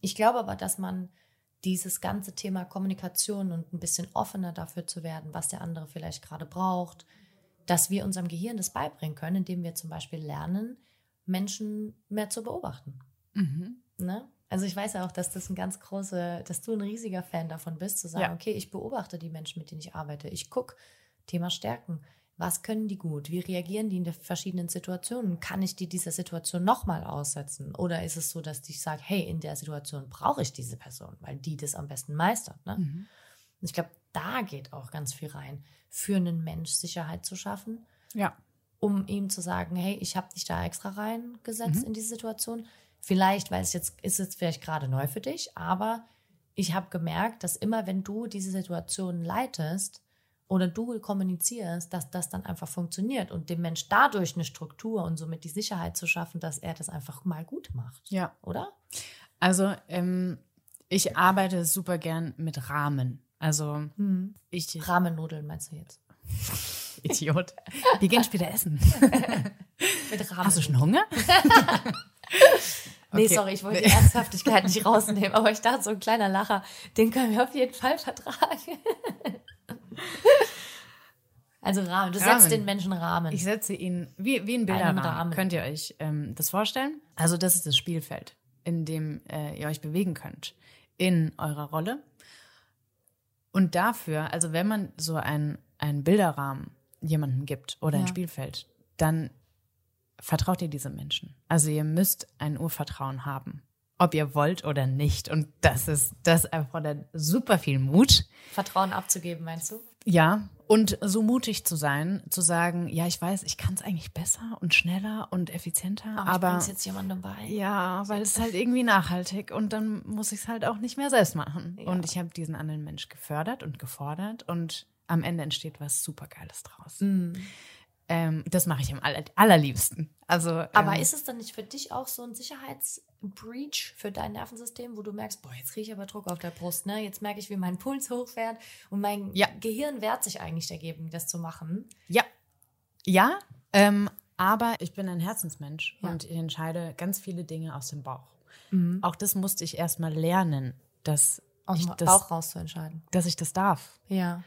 Ich glaube aber, dass man dieses ganze Thema Kommunikation und ein bisschen offener dafür zu werden, was der andere vielleicht gerade braucht, dass wir unserem Gehirn das beibringen können, indem wir zum Beispiel lernen, Menschen mehr zu beobachten. Mhm. Ne? Also ich weiß ja auch, dass das ein ganz große, dass du ein riesiger Fan davon bist, zu sagen, ja. okay, ich beobachte die Menschen, mit denen ich arbeite. Ich gucke, Thema Stärken. Was können die gut? Wie reagieren die in den verschiedenen Situationen? Kann ich die dieser Situation nochmal aussetzen? Oder ist es so, dass ich sage, hey, in der Situation brauche ich diese Person, weil die das am besten meistert? Ne? Mhm. Und ich glaube, da geht auch ganz viel rein, für einen Mensch Sicherheit zu schaffen. Ja. Um ihm zu sagen, hey, ich habe dich da extra reingesetzt mhm. in diese Situation. Vielleicht, weil es jetzt ist es vielleicht gerade neu für dich, aber ich habe gemerkt, dass immer, wenn du diese Situation leitest, oder du kommunizierst, dass das dann einfach funktioniert und dem Mensch dadurch eine Struktur und somit die Sicherheit zu schaffen, dass er das einfach mal gut macht. Ja. Oder?
Also ähm, ich arbeite super gern mit Rahmen. Also hm. ich.
Rahmennudeln meinst du jetzt? [LAUGHS]
Idiot. Wir gehen später essen. [LAUGHS] mit Rahmen. Hast du schon Hunger? [LAUGHS]
Nee, okay. sorry, ich wollte die Ernsthaftigkeit nicht rausnehmen, aber ich dachte, so ein kleiner Lacher, den können wir auf jeden Fall vertragen. Also Rahmen. Du Rahmen. setzt den Menschen Rahmen.
Ich setze ihn wie, wie ein Bilderrahmen. Könnt ihr euch ähm, das vorstellen? Also das ist das Spielfeld, in dem äh, ihr euch bewegen könnt in eurer Rolle. Und dafür, also wenn man so einen, einen Bilderrahmen jemandem gibt oder ja. ein Spielfeld, dann vertraut ihr diese Menschen. Also ihr müsst ein Urvertrauen haben ob ihr wollt oder nicht. Und das ist, das erfordert super viel Mut.
Vertrauen abzugeben, meinst du?
Ja, und so mutig zu sein, zu sagen, ja, ich weiß, ich kann es eigentlich besser und schneller und effizienter, aber, aber
jetzt jemandem bei.
Ja, weil es ist halt irgendwie nachhaltig und dann muss ich es halt auch nicht mehr selbst machen. Ja. Und ich habe diesen anderen Mensch gefördert und gefordert und am Ende entsteht was supergeiles draus. Mhm. Ähm, das mache ich am aller, allerliebsten. Also,
Aber ähm, ist es dann nicht für dich auch so ein Sicherheitsbreach für dein Nervensystem, wo du merkst, boah, jetzt kriege ich aber Druck auf der Brust, ne? Jetzt merke ich, wie mein Puls hochfährt und mein ja. Gehirn wehrt sich eigentlich dagegen, das zu machen.
Ja. Ja, ähm, aber ich bin ein Herzensmensch ja. und ich entscheide ganz viele Dinge aus dem Bauch. Mhm. Auch das musste ich erstmal lernen, dass
aus dem Bauch raus zu entscheiden.
Dass ich das darf. Ja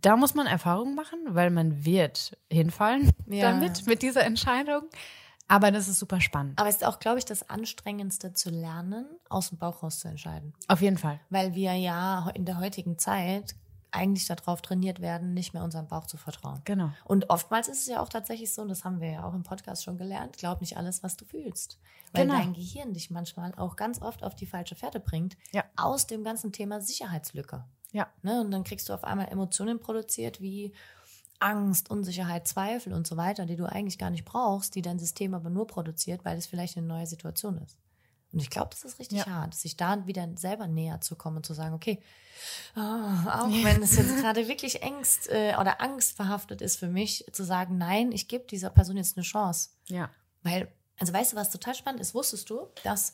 da muss man Erfahrungen machen, weil man wird hinfallen [LAUGHS] ja. damit, mit dieser Entscheidung. Aber das ist super spannend.
Aber es ist auch, glaube ich, das Anstrengendste zu lernen, aus dem Bauch raus zu entscheiden.
Auf jeden Fall.
Weil wir ja in der heutigen Zeit eigentlich darauf trainiert werden, nicht mehr unserem Bauch zu vertrauen. Genau. Und oftmals ist es ja auch tatsächlich so, und das haben wir ja auch im Podcast schon gelernt, glaub nicht alles, was du fühlst. Weil genau. dein Gehirn dich manchmal auch ganz oft auf die falsche Fährte bringt, ja. aus dem ganzen Thema Sicherheitslücke. Ja. Ne? Und dann kriegst du auf einmal Emotionen produziert wie Angst, Unsicherheit, Zweifel und so weiter, die du eigentlich gar nicht brauchst, die dein System aber nur produziert, weil es vielleicht eine neue Situation ist. Und ich glaube, das ist richtig ja. hart, sich da wieder selber näher zu kommen und zu sagen, okay, oh, auch wenn es jetzt gerade wirklich Angst äh, oder Angst verhaftet ist für mich, zu sagen, nein, ich gebe dieser Person jetzt eine Chance. Ja. Weil, also weißt du, was total spannend ist? Wusstest du, dass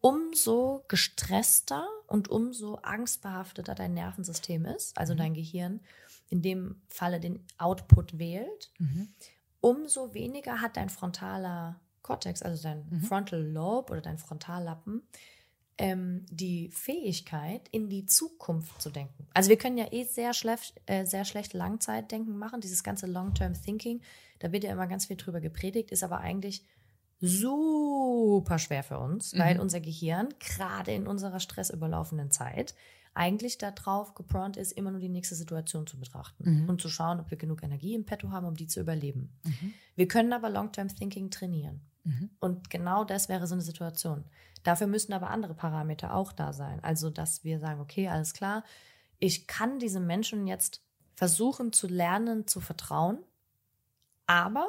umso gestresster und umso angstbehafteter dein Nervensystem ist, also mhm. dein Gehirn, in dem Falle den Output wählt, mhm. umso weniger hat dein frontaler Cortex, also dein mhm. Frontal Lobe oder dein Frontallappen, ähm, die Fähigkeit, in die Zukunft zu denken. Also wir können ja eh sehr schlecht, äh, sehr schlecht Langzeitdenken machen, dieses ganze Long-Term Thinking, da wird ja immer ganz viel drüber gepredigt, ist aber eigentlich super schwer für uns, mhm. weil unser Gehirn gerade in unserer stressüberlaufenden Zeit eigentlich darauf gepront ist, immer nur die nächste Situation zu betrachten mhm. und zu schauen, ob wir genug Energie im Petto haben, um die zu überleben. Mhm. Wir können aber Long-Term Thinking trainieren. Mhm. Und genau das wäre so eine Situation. Dafür müssen aber andere Parameter auch da sein. Also, dass wir sagen, okay, alles klar, ich kann diesem Menschen jetzt versuchen zu lernen, zu vertrauen, aber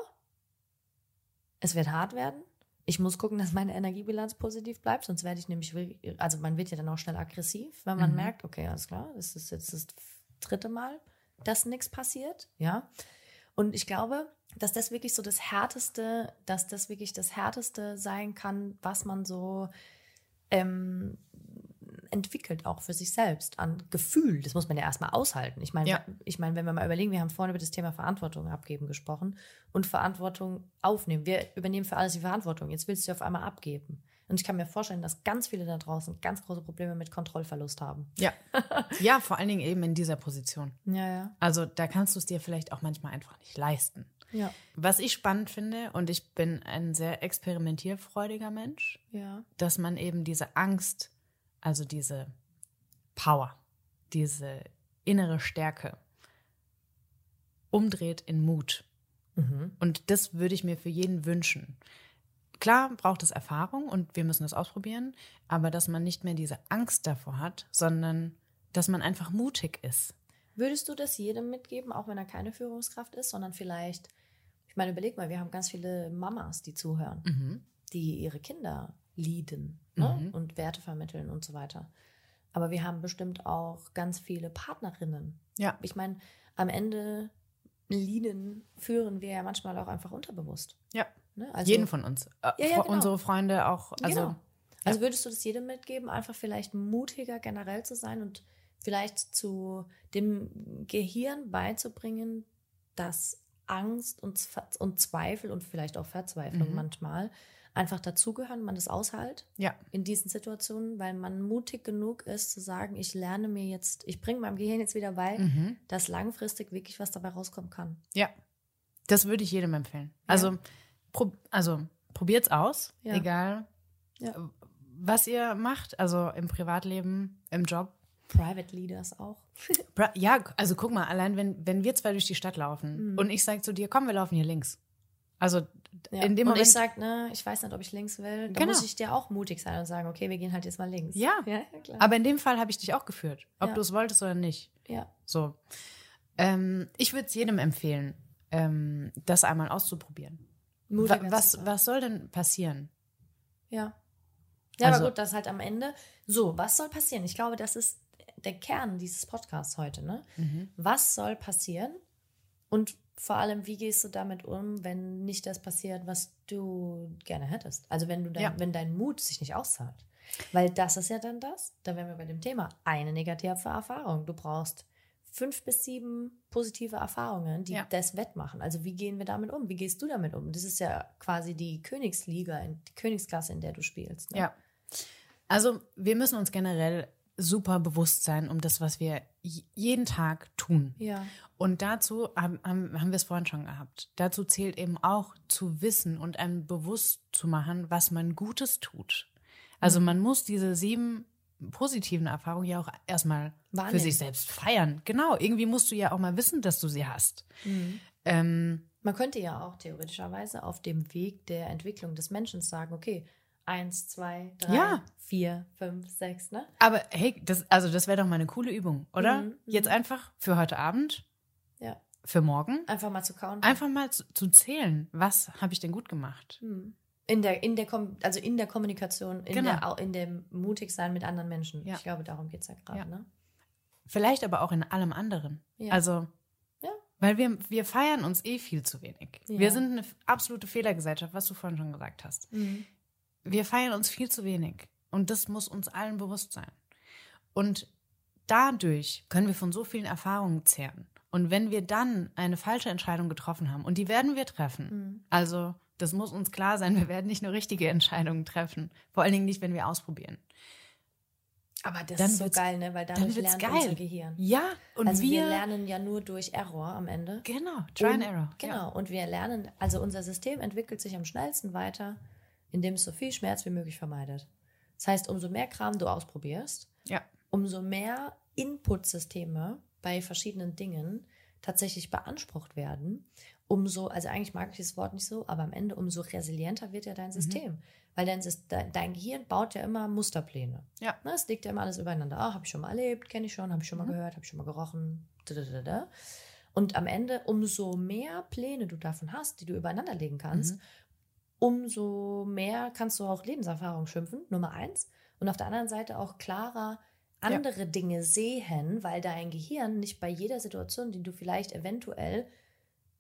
es wird hart werden. Ich muss gucken, dass meine Energiebilanz positiv bleibt, sonst werde ich nämlich, also man wird ja dann auch schnell aggressiv, wenn man mhm. merkt, okay, alles klar, das ist jetzt das dritte Mal, dass nichts passiert, ja. Und ich glaube, dass das wirklich so das Härteste, dass das wirklich das Härteste sein kann, was man so ähm, entwickelt, auch für sich selbst, an Gefühl. Das muss man ja erstmal aushalten. Ich meine, ja. ich meine, wenn wir mal überlegen, wir haben vorhin über das Thema Verantwortung abgeben gesprochen und Verantwortung aufnehmen. Wir übernehmen für alles die Verantwortung. Jetzt willst du auf einmal abgeben. Und ich kann mir vorstellen, dass ganz viele da draußen ganz große Probleme mit Kontrollverlust haben.
Ja. [LAUGHS] ja, vor allen Dingen eben in dieser Position.
Ja, ja.
Also da kannst du es dir vielleicht auch manchmal einfach nicht leisten.
Ja.
Was ich spannend finde, und ich bin ein sehr experimentierfreudiger Mensch,
ja.
dass man eben diese Angst also diese Power, diese innere Stärke, umdreht in Mut. Mhm. Und das würde ich mir für jeden wünschen. Klar braucht es Erfahrung und wir müssen das ausprobieren, aber dass man nicht mehr diese Angst davor hat, sondern dass man einfach mutig ist.
Würdest du das jedem mitgeben, auch wenn er keine Führungskraft ist, sondern vielleicht, ich meine, überleg mal, wir haben ganz viele Mamas, die zuhören, mhm. die ihre Kinder leaden ne? mhm. und Werte vermitteln und so weiter. Aber wir haben bestimmt auch ganz viele Partnerinnen.
Ja.
Ich meine, am Ende leaden, führen wir ja manchmal auch einfach unterbewusst.
Ja. Ne? Also, Jeden von uns. Äh, ja, ja, genau. Unsere Freunde auch. Also, genau.
also würdest du das jedem mitgeben, einfach vielleicht mutiger generell zu sein und vielleicht zu dem Gehirn beizubringen, dass Angst und, und Zweifel und vielleicht auch Verzweiflung mhm. manchmal einfach dazugehören, man das aushält
ja.
in diesen Situationen, weil man mutig genug ist zu sagen, ich lerne mir jetzt, ich bringe meinem Gehirn jetzt wieder bei, mhm. dass langfristig wirklich was dabei rauskommen kann.
Ja, das würde ich jedem empfehlen. Also, ja. prob also probiert's aus, ja. egal ja. was ihr macht, also im Privatleben, im Job.
Private Leaders auch. [LAUGHS]
ja, also guck mal, allein wenn, wenn wir zwei durch die Stadt laufen mhm. und ich sage zu dir, komm, wir laufen hier links. Also
ja. in dem und Moment. ich sage, ne, ich weiß nicht, ob ich links will. Dann genau. muss ich dir auch mutig sein und sagen, okay, wir gehen halt jetzt mal links.
Ja. [LAUGHS] ja Aber in dem Fall habe ich dich auch geführt, ob ja. du es wolltest oder nicht.
Ja.
So. Ähm, ich würde es jedem empfehlen, ähm, das einmal auszuprobieren. Mutiger was, was soll denn passieren?
Ja. Ja, also, aber gut, das halt am Ende. So, was soll passieren? Ich glaube, das ist der Kern dieses Podcasts heute, ne? Mhm. Was soll passieren? Und vor allem, wie gehst du damit um, wenn nicht das passiert, was du gerne hättest? Also wenn du dein, ja. wenn dein Mut sich nicht auszahlt. Weil das ist ja dann das, da wären wir bei dem Thema, eine negative Erfahrung. Du brauchst fünf bis sieben positive Erfahrungen, die ja. das wettmachen. Also wie gehen wir damit um? Wie gehst du damit um? Das ist ja quasi die Königsliga, die Königsklasse, in der du spielst. Ne?
Ja. Also wir müssen uns generell super bewusst sein um das, was wir jeden Tag tun.
Ja.
Und dazu haben, haben, haben wir es vorhin schon gehabt. Dazu zählt eben auch zu wissen und einem bewusst zu machen, was man Gutes tut. Also mhm. man muss diese sieben positiven Erfahrungen ja auch erstmal Wahrnehmen. für sich selbst feiern. Genau, irgendwie musst du ja auch mal wissen, dass du sie hast. Mhm. Ähm,
man könnte ja auch theoretischerweise auf dem Weg der Entwicklung des Menschen sagen, okay, eins, zwei, drei, ja. vier, fünf, sechs, ne?
Aber hey, das, also das wäre doch mal eine coole Übung, oder? Mhm, Jetzt mhm. einfach für heute Abend,
ja.
für morgen.
Einfach mal zu kauen.
Einfach mal zu, zu zählen, was habe ich denn gut gemacht?
Mhm. In der, in der, also in der Kommunikation, in, genau. der, in dem Mutigsein mit anderen Menschen. Ja. Ich glaube, darum geht es ja gerade, ja. ne?
Vielleicht aber auch in allem anderen. Ja. Also, weil wir, wir feiern uns eh viel zu wenig. Wir sind eine absolute Fehlergesellschaft, was du vorhin schon gesagt hast. Mhm wir feiern uns viel zu wenig. Und das muss uns allen bewusst sein. Und dadurch können wir von so vielen Erfahrungen zehren. Und wenn wir dann eine falsche Entscheidung getroffen haben, und die werden wir treffen, mhm. also das muss uns klar sein, [LAUGHS] wir werden nicht nur richtige Entscheidungen treffen, vor allen Dingen nicht, wenn wir ausprobieren.
Aber das dann ist so geil, ne? Weil dadurch dann lernt geil. unser Gehirn.
Ja,
und also wir, wir, lernen ja nur durch Error am Ende.
Genau, Try and Error.
Genau, ja. und wir lernen, also unser System entwickelt sich am schnellsten weiter, indem es so viel Schmerz wie möglich vermeidet. Das heißt, umso mehr Kram du ausprobierst,
ja.
umso mehr Inputsysteme bei verschiedenen Dingen tatsächlich beansprucht werden, umso, also eigentlich mag ich das Wort nicht so, aber am Ende umso resilienter wird ja dein mhm. System. Mhm. Weil dein, dein Gehirn baut ja immer Musterpläne. Ja. Ne, es liegt ja immer alles übereinander. Ah, habe ich schon mal erlebt, kenne ich schon, habe ich schon mal mhm. gehört, habe ich schon mal gerochen. Und am Ende, umso mehr Pläne du davon hast, die du übereinander legen kannst, mhm. Umso mehr kannst du auch Lebenserfahrung schimpfen, Nummer eins. Und auf der anderen Seite auch klarer andere ja. Dinge sehen, weil dein Gehirn nicht bei jeder Situation, die du vielleicht eventuell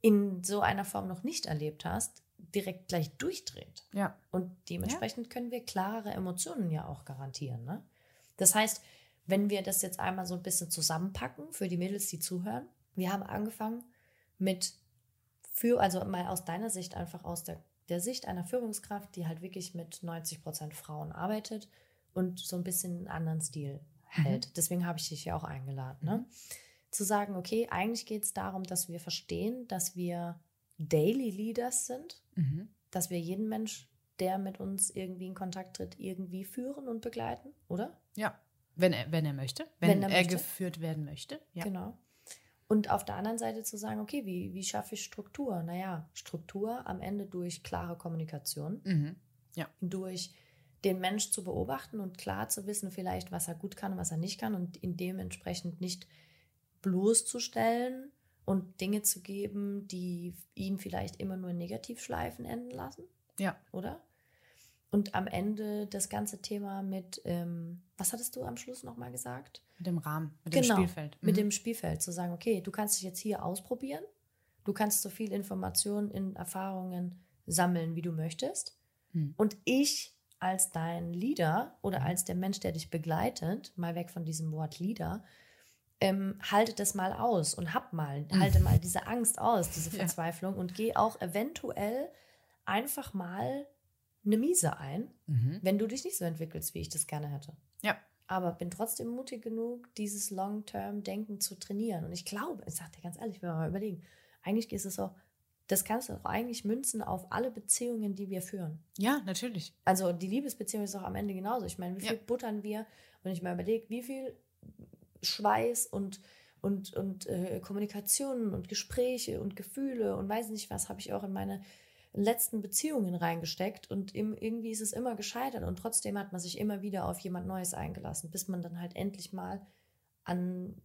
in so einer Form noch nicht erlebt hast, direkt gleich durchdreht. Ja. Und dementsprechend ja. können wir klarere Emotionen ja auch garantieren. Ne? Das heißt, wenn wir das jetzt einmal so ein bisschen zusammenpacken für die Mädels, die zuhören, wir haben angefangen mit für, also mal aus deiner Sicht, einfach aus der, der Sicht einer Führungskraft, die halt wirklich mit 90 Prozent Frauen arbeitet und so ein bisschen einen anderen Stil hält. Mhm. Deswegen habe ich dich ja auch eingeladen. Ne? Mhm. Zu sagen, okay, eigentlich geht es darum, dass wir verstehen, dass wir Daily Leaders sind, mhm. dass wir jeden Mensch, der mit uns irgendwie in Kontakt tritt, irgendwie führen und begleiten, oder?
Ja, wenn er, wenn er möchte, wenn, wenn er, er möchte. geführt werden möchte. Ja.
Genau. Und auf der anderen Seite zu sagen, okay, wie, wie schaffe ich Struktur? Naja, Struktur am Ende durch klare Kommunikation, mhm. ja. durch den Mensch zu beobachten und klar zu wissen, vielleicht, was er gut kann und was er nicht kann und ihn dementsprechend nicht bloßzustellen und Dinge zu geben, die ihn vielleicht immer nur in Negativschleifen enden lassen. Ja. Oder? Und am Ende das ganze Thema mit, ähm, was hattest du am Schluss nochmal gesagt?
Mit dem Rahmen, mit
genau, dem Spielfeld. Mhm. Mit dem Spielfeld, zu sagen, okay, du kannst dich jetzt hier ausprobieren, du kannst so viel Informationen in Erfahrungen sammeln, wie du möchtest. Mhm. Und ich als dein Leader oder mhm. als der Mensch, der dich begleitet, mal weg von diesem Wort Leader, ähm, halte das mal aus und hab mal, mhm. halte mal diese Angst aus, diese [LAUGHS] Verzweiflung ja. und geh auch eventuell einfach mal eine Miese ein, mhm. wenn du dich nicht so entwickelst, wie ich das gerne hätte. Ja. Aber bin trotzdem mutig genug, dieses Long-Term-Denken zu trainieren. Und ich glaube, ich sag dir ganz ehrlich, wenn wir mal überlegen, eigentlich ist es so, das kannst du auch eigentlich münzen auf alle Beziehungen, die wir führen.
Ja, natürlich.
Also die Liebesbeziehung ist auch am Ende genauso. Ich meine, wie viel ja. buttern wir, wenn ich mal überlege, wie viel Schweiß und, und, und äh, Kommunikation und Gespräche und Gefühle und weiß nicht was, habe ich auch in meine letzten Beziehungen reingesteckt und im, irgendwie ist es immer gescheitert und trotzdem hat man sich immer wieder auf jemand Neues eingelassen, bis man dann halt endlich mal an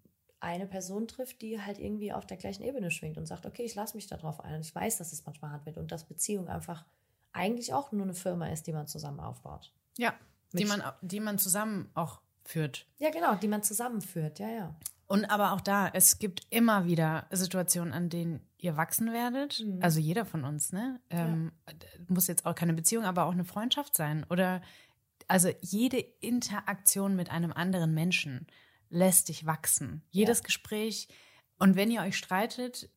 eine Person trifft, die halt irgendwie auf der gleichen Ebene schwingt und sagt, okay, ich lasse mich darauf ein. Und ich weiß, dass es manchmal hart wird und dass Beziehung einfach eigentlich auch nur eine Firma ist, die man zusammen aufbaut.
Ja, die man, die man zusammen auch führt.
Ja, genau, die man zusammenführt, ja, ja.
Und aber auch da, es gibt immer wieder Situationen, an denen ihr wachsen werdet. Mhm. Also jeder von uns, ne? Ähm, ja. Muss jetzt auch keine Beziehung, aber auch eine Freundschaft sein. Oder also jede Interaktion mit einem anderen Menschen lässt dich wachsen. Jedes ja. Gespräch. Und wenn ihr euch streitet,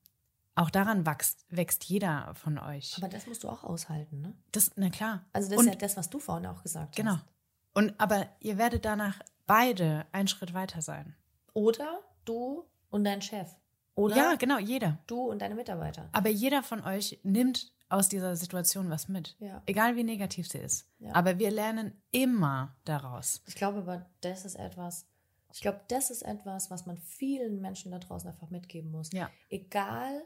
auch daran wächst, wächst jeder von euch.
Aber das musst du auch aushalten, ne?
Das, na klar.
Also das und, ist ja das, was du vorhin auch gesagt
genau. hast. Genau. Und aber ihr werdet danach beide einen Schritt weiter sein.
Oder du und dein Chef. Oder
ja, genau, jeder.
Du und deine Mitarbeiter.
Aber jeder von euch nimmt aus dieser Situation was mit. Ja. Egal wie negativ sie ist. Ja. Aber wir lernen immer daraus.
Ich glaube aber, das ist etwas, ich glaube, das ist etwas, was man vielen Menschen da draußen einfach mitgeben muss. Ja. Egal,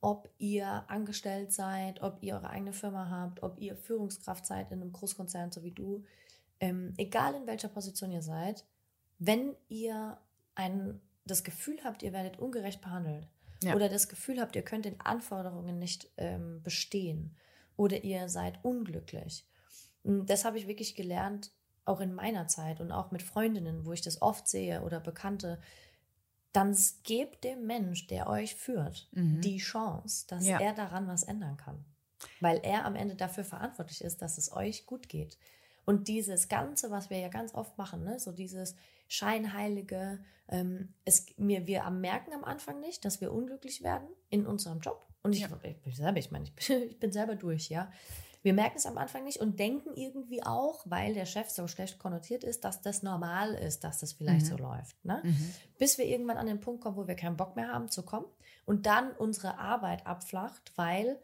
ob ihr angestellt seid, ob ihr eure eigene Firma habt, ob ihr Führungskraft seid in einem Großkonzern, so wie du, ähm, egal in welcher Position ihr seid, wenn ihr ein, das Gefühl habt, ihr werdet ungerecht behandelt ja. oder das Gefühl habt, ihr könnt den Anforderungen nicht ähm, bestehen oder ihr seid unglücklich. Und das habe ich wirklich gelernt, auch in meiner Zeit und auch mit Freundinnen, wo ich das oft sehe oder Bekannte, dann gebt dem Mensch, der euch führt, mhm. die Chance, dass ja. er daran was ändern kann. Weil er am Ende dafür verantwortlich ist, dass es euch gut geht. Und dieses Ganze, was wir ja ganz oft machen, ne, so dieses Scheinheilige, ähm, es, mir, wir merken am Anfang nicht, dass wir unglücklich werden in unserem Job. Und ich, ja. ich, ich, selber, ich meine, ich bin, [LAUGHS] ich bin selber durch, ja. Wir merken es am Anfang nicht und denken irgendwie auch, weil der Chef so schlecht konnotiert ist, dass das normal ist, dass das vielleicht mhm. so läuft. Ne? Mhm. Bis wir irgendwann an den Punkt kommen, wo wir keinen Bock mehr haben zu kommen und dann unsere Arbeit abflacht, weil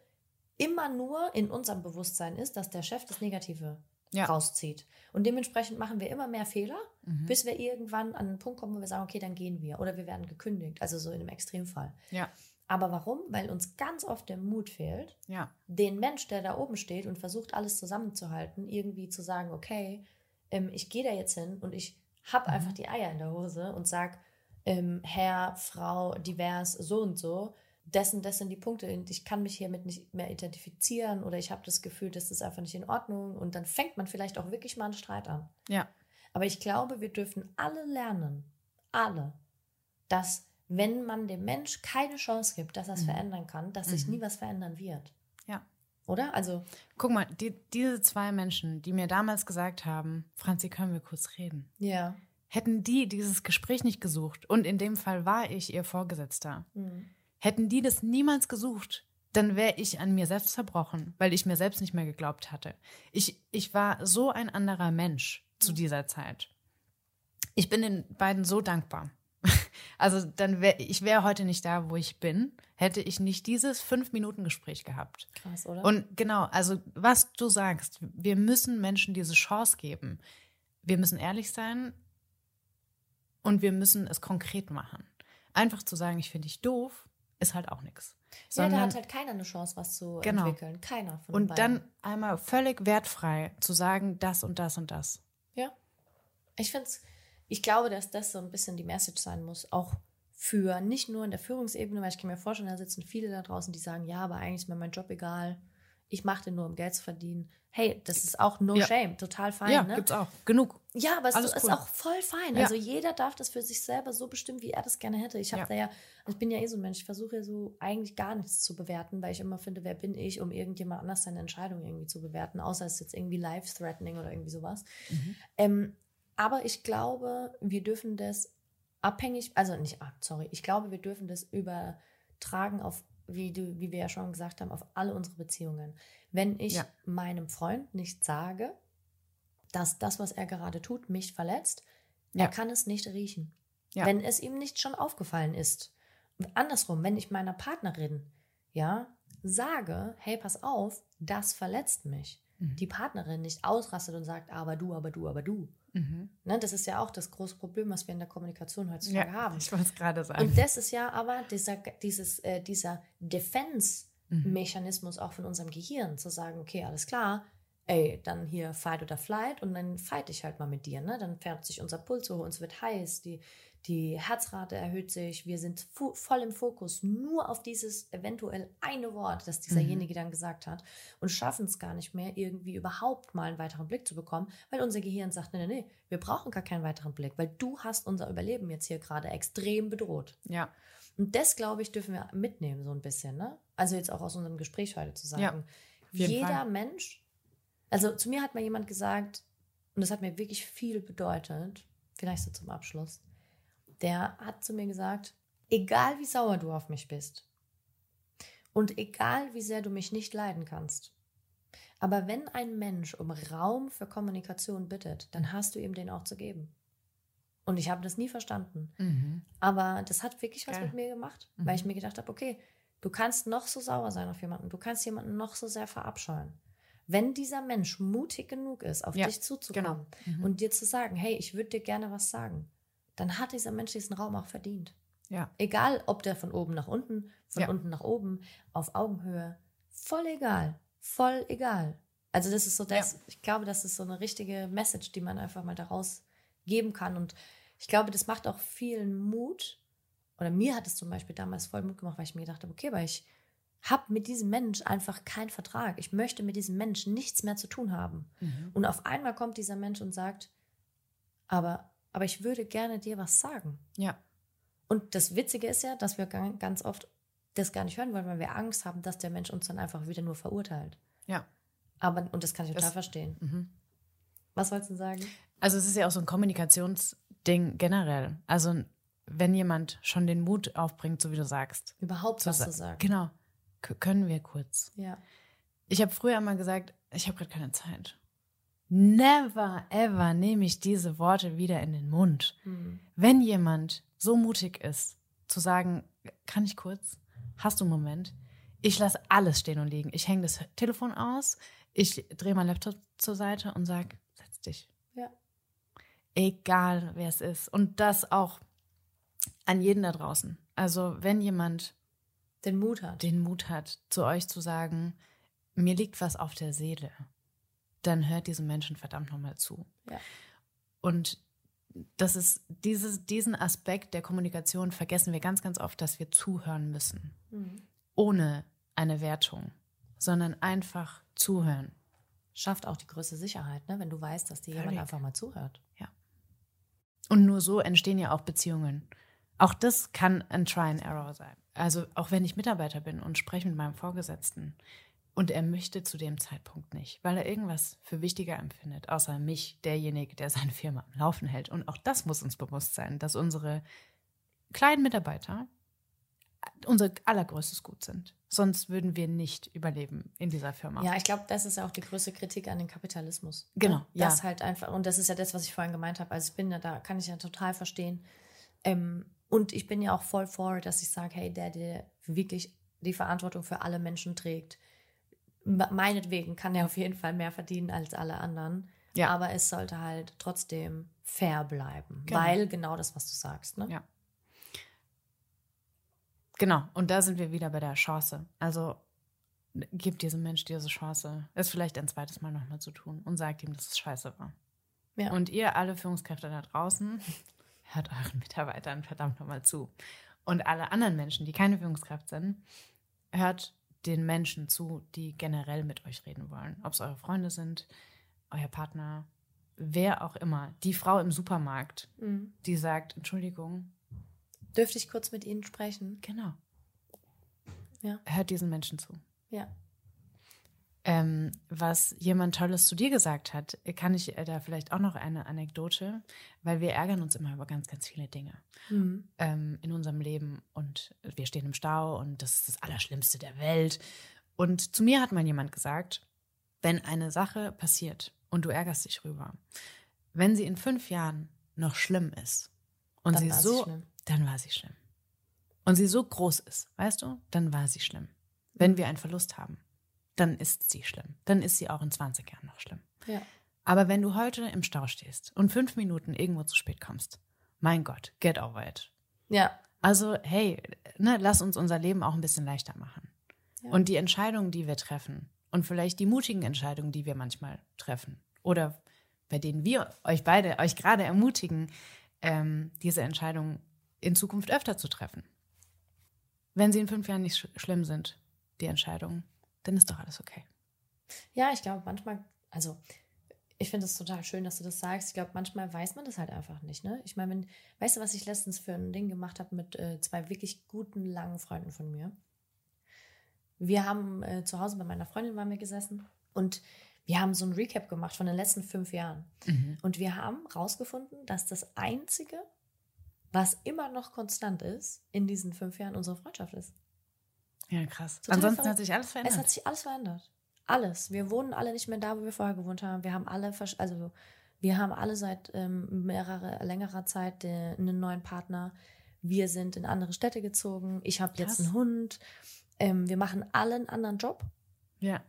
immer nur in unserem Bewusstsein ist, dass der Chef das Negative ja. rauszieht. Und dementsprechend machen wir immer mehr Fehler, mhm. bis wir irgendwann an einen Punkt kommen, wo wir sagen, okay, dann gehen wir. Oder wir werden gekündigt, also so in einem Extremfall.
Ja.
Aber warum? Weil uns ganz oft der Mut fehlt, ja. den Mensch, der da oben steht und versucht, alles zusammenzuhalten, irgendwie zu sagen, okay, ähm, ich gehe da jetzt hin und ich habe mhm. einfach die Eier in der Hose und sage, ähm, Herr, Frau, divers, so und so, dessen, das sind die Punkte und ich kann mich hiermit nicht mehr identifizieren oder ich habe das Gefühl, das ist einfach nicht in Ordnung und dann fängt man vielleicht auch wirklich mal einen Streit an.
Ja.
Aber ich glaube, wir dürfen alle lernen, alle, dass wenn man dem Mensch keine Chance gibt, dass er es mhm. verändern kann, dass sich mhm. nie was verändern wird.
Ja.
Oder? Also.
Guck mal, die, diese zwei Menschen, die mir damals gesagt haben, Franzi, können wir kurz reden?
Ja.
Hätten die dieses Gespräch nicht gesucht und in dem Fall war ich ihr Vorgesetzter, mhm. Hätten die das niemals gesucht, dann wäre ich an mir selbst zerbrochen, weil ich mir selbst nicht mehr geglaubt hatte. Ich, ich war so ein anderer Mensch zu mhm. dieser Zeit. Ich bin den beiden so dankbar. [LAUGHS] Also dann wäre ich wäre heute nicht da, wo ich bin, hätte ich nicht dieses fünf Minuten Gespräch gehabt.
Krass, oder?
Und genau, also was du sagst, wir müssen Menschen diese Chance geben. Wir müssen ehrlich sein und wir müssen es konkret machen. Einfach zu sagen, ich finde dich doof, ist halt auch nichts.
Ja, da hat halt keiner eine Chance, was zu genau. entwickeln. Keiner von
Und dann einmal völlig wertfrei zu sagen, das und das und das.
Ja. Ich finde es ich glaube, dass das so ein bisschen die Message sein muss, auch für nicht nur in der Führungsebene, weil ich kann mir vorstellen, da sitzen viele da draußen, die sagen, ja, aber eigentlich ist mir mein Job egal. Ich mache den nur, um Geld zu verdienen. Hey, das ist auch no ja. shame, total fein. Ja,
ne? gibt's auch. Genug.
Ja, aber es Alles ist cool. auch voll fein. Ja. Also jeder darf das für sich selber so bestimmen, wie er das gerne hätte. Ich habe ja. da ja, ich bin ja eh so ein Mensch, ich versuche ja so eigentlich gar nichts zu bewerten, weil ich immer finde, wer bin ich, um irgendjemand anders seine Entscheidung irgendwie zu bewerten, außer es ist jetzt irgendwie life-threatening oder irgendwie sowas. Mhm. Ähm, aber ich glaube, wir dürfen das abhängig, also nicht, ah, sorry, ich glaube, wir dürfen das übertragen auf, wie, du, wie wir ja schon gesagt haben, auf alle unsere Beziehungen. Wenn ich ja. meinem Freund nicht sage, dass das, was er gerade tut, mich verletzt, ja. er kann es nicht riechen. Ja. Wenn es ihm nicht schon aufgefallen ist. Und andersrum, wenn ich meiner Partnerin, ja, sage, hey, pass auf, das verletzt mich. Mhm. Die Partnerin nicht ausrastet und sagt, aber du, aber du, aber du. Mhm. Ne, das ist ja auch das große Problem, was wir in der Kommunikation heutzutage ja, haben.
Ich wollte es gerade sagen.
Und das ist ja aber dieser, dieses, äh, dieser Defense-Mechanismus auch von unserem Gehirn, zu sagen, okay, alles klar, ey, dann hier Fight oder Flight und dann fight ich halt mal mit dir. Ne? Dann fährt sich unser Puls hoch, uns wird heiß, die, die Herzrate erhöht sich, wir sind voll im Fokus nur auf dieses eventuell eine Wort, das dieserjenige mhm. dann gesagt hat und schaffen es gar nicht mehr, irgendwie überhaupt mal einen weiteren Blick zu bekommen, weil unser Gehirn sagt, nee, nee, nee, wir brauchen gar keinen weiteren Blick, weil du hast unser Überleben jetzt hier gerade extrem bedroht.
Ja.
Und das, glaube ich, dürfen wir mitnehmen so ein bisschen, ne? Also jetzt auch aus unserem Gespräch heute zu sagen, ja, jeder Fall. Mensch, also zu mir hat mal jemand gesagt, und das hat mir wirklich viel bedeutet, vielleicht so zum Abschluss, der hat zu mir gesagt, egal wie sauer du auf mich bist und egal wie sehr du mich nicht leiden kannst, aber wenn ein Mensch um Raum für Kommunikation bittet, dann hast du ihm den auch zu geben. Und ich habe das nie verstanden. Mhm. Aber das hat wirklich was Geil. mit mir gemacht, mhm. weil ich mir gedacht habe, okay, du kannst noch so sauer sein auf jemanden, du kannst jemanden noch so sehr verabscheuen. Wenn dieser Mensch mutig genug ist, auf ja, dich zuzukommen genau. mhm. und dir zu sagen, hey, ich würde dir gerne was sagen, dann hat dieser Mensch diesen Raum auch verdient.
Ja.
Egal, ob der von oben nach unten, von ja. unten nach oben, auf Augenhöhe, voll egal, voll egal. Also das ist so das, ja. ich glaube, das ist so eine richtige Message, die man einfach mal daraus geben kann. Und ich glaube, das macht auch vielen Mut. Oder mir hat es zum Beispiel damals voll Mut gemacht, weil ich mir gedacht habe, okay, weil ich habe mit diesem Mensch einfach keinen Vertrag. Ich möchte mit diesem Menschen nichts mehr zu tun haben. Mhm. Und auf einmal kommt dieser Mensch und sagt, aber aber ich würde gerne dir was sagen.
Ja.
Und das Witzige ist ja, dass wir ganz oft das gar nicht hören wollen, weil wir Angst haben, dass der Mensch uns dann einfach wieder nur verurteilt.
Ja.
Aber, und das kann ich total das, verstehen. Mhm. Was wolltest du sagen?
Also es ist ja auch so ein Kommunikationsding generell. Also wenn jemand schon den Mut aufbringt, so wie du sagst.
Überhaupt zu was zu sagen.
Genau. K können wir kurz.
Ja.
Ich habe früher immer gesagt, ich habe gerade keine Zeit. Never ever nehme ich diese Worte wieder in den Mund. Mhm. Wenn jemand so mutig ist, zu sagen, kann ich kurz, hast du einen Moment, Ich lasse alles stehen und liegen. Ich hänge das Telefon aus, ich drehe meinen Laptop zur Seite und sage, setz dich.
Ja.
Egal, wer es ist. Und das auch an jeden da draußen. Also, wenn jemand
den Mut hat,
den Mut hat, zu euch zu sagen, mir liegt was auf der Seele, dann hört diesem Menschen verdammt nochmal zu.
Ja.
Und das ist dieses, diesen Aspekt der Kommunikation vergessen wir ganz, ganz oft, dass wir zuhören müssen. Mhm. Ohne eine Wertung, sondern einfach zuhören.
Schafft auch die größte Sicherheit, ne? wenn du weißt, dass dir jemand einfach mal zuhört.
Ja. Und nur so entstehen ja auch Beziehungen. Auch das kann ein Try and Error sein. Also auch wenn ich Mitarbeiter bin und spreche mit meinem Vorgesetzten und er möchte zu dem Zeitpunkt nicht, weil er irgendwas für wichtiger empfindet, außer mich, derjenige, der seine Firma am Laufen hält. Und auch das muss uns bewusst sein, dass unsere kleinen Mitarbeiter unser allergrößtes Gut sind. Sonst würden wir nicht überleben in dieser Firma.
Ja, ich glaube, das ist ja auch die größte Kritik an den Kapitalismus.
Genau.
Ne? Das ja. halt einfach, und das ist ja das, was ich vorhin gemeint habe. Also ich bin ja, da kann ich ja total verstehen. Ähm, und ich bin ja auch voll for, dass ich sage, hey, der, der wirklich die Verantwortung für alle Menschen trägt, meinetwegen kann er auf jeden Fall mehr verdienen als alle anderen. Ja. Aber es sollte halt trotzdem fair bleiben. Genau. Weil genau das, was du sagst. Ne?
Ja. Genau. Und da sind wir wieder bei der Chance. Also gib diesem Mensch diese Chance, es vielleicht ein zweites Mal nochmal zu tun und sagt ihm, dass es scheiße war. Ja. Und ihr alle Führungskräfte da draußen, [LAUGHS] hört euren Mitarbeitern verdammt nochmal zu. Und alle anderen Menschen, die keine Führungskraft sind, hört den Menschen zu, die generell mit euch reden wollen. Ob es eure Freunde sind, euer Partner, wer auch immer. Die Frau im Supermarkt, mhm. die sagt, Entschuldigung.
Dürfte ich kurz mit Ihnen sprechen?
Genau.
Ja.
Hört diesen Menschen zu.
Ja
ähm, was jemand Tolles zu dir gesagt hat, kann ich äh, da vielleicht auch noch eine Anekdote, weil wir ärgern uns immer über ganz, ganz viele Dinge mhm. ähm, in unserem Leben und wir stehen im Stau und das ist das Allerschlimmste der Welt. Und zu mir hat mal jemand gesagt, wenn eine Sache passiert und du ärgerst dich rüber, wenn sie in fünf Jahren noch schlimm ist und dann sie so, sie dann war sie schlimm. Und sie so groß ist, weißt du, dann war sie schlimm. Wenn wir einen Verlust haben dann ist sie schlimm. Dann ist sie auch in 20 Jahren noch schlimm.
Ja.
Aber wenn du heute im Stau stehst und fünf Minuten irgendwo zu spät kommst, mein Gott, get over it.
Ja.
Also, hey, ne, lass uns unser Leben auch ein bisschen leichter machen. Ja. Und die Entscheidungen, die wir treffen und vielleicht die mutigen Entscheidungen, die wir manchmal treffen oder bei denen wir euch beide, euch gerade ermutigen, ähm, diese Entscheidungen in Zukunft öfter zu treffen. Wenn sie in fünf Jahren nicht sch schlimm sind, die Entscheidungen, dann ist doch alles okay.
Ja, ich glaube, manchmal, also ich finde es total schön, dass du das sagst. Ich glaube, manchmal weiß man das halt einfach nicht. Ne? Ich meine, wenn, weißt du, was ich letztens für ein Ding gemacht habe mit äh, zwei wirklich guten, langen Freunden von mir? Wir haben äh, zu Hause bei meiner Freundin waren wir gesessen und wir haben so ein Recap gemacht von den letzten fünf Jahren. Mhm. Und wir haben rausgefunden, dass das Einzige, was immer noch konstant ist in diesen fünf Jahren, unsere Freundschaft ist.
Ja, krass. Total Ansonsten verrückt. hat sich alles verändert.
Es hat sich alles verändert. Alles. Wir wohnen alle nicht mehr da, wo wir vorher gewohnt haben. Wir haben alle, also wir haben alle seit ähm, mehrere, längerer Zeit den, einen neuen Partner. Wir sind in andere Städte gezogen. Ich habe jetzt einen Hund. Ähm, wir machen alle einen anderen Job.
Ja.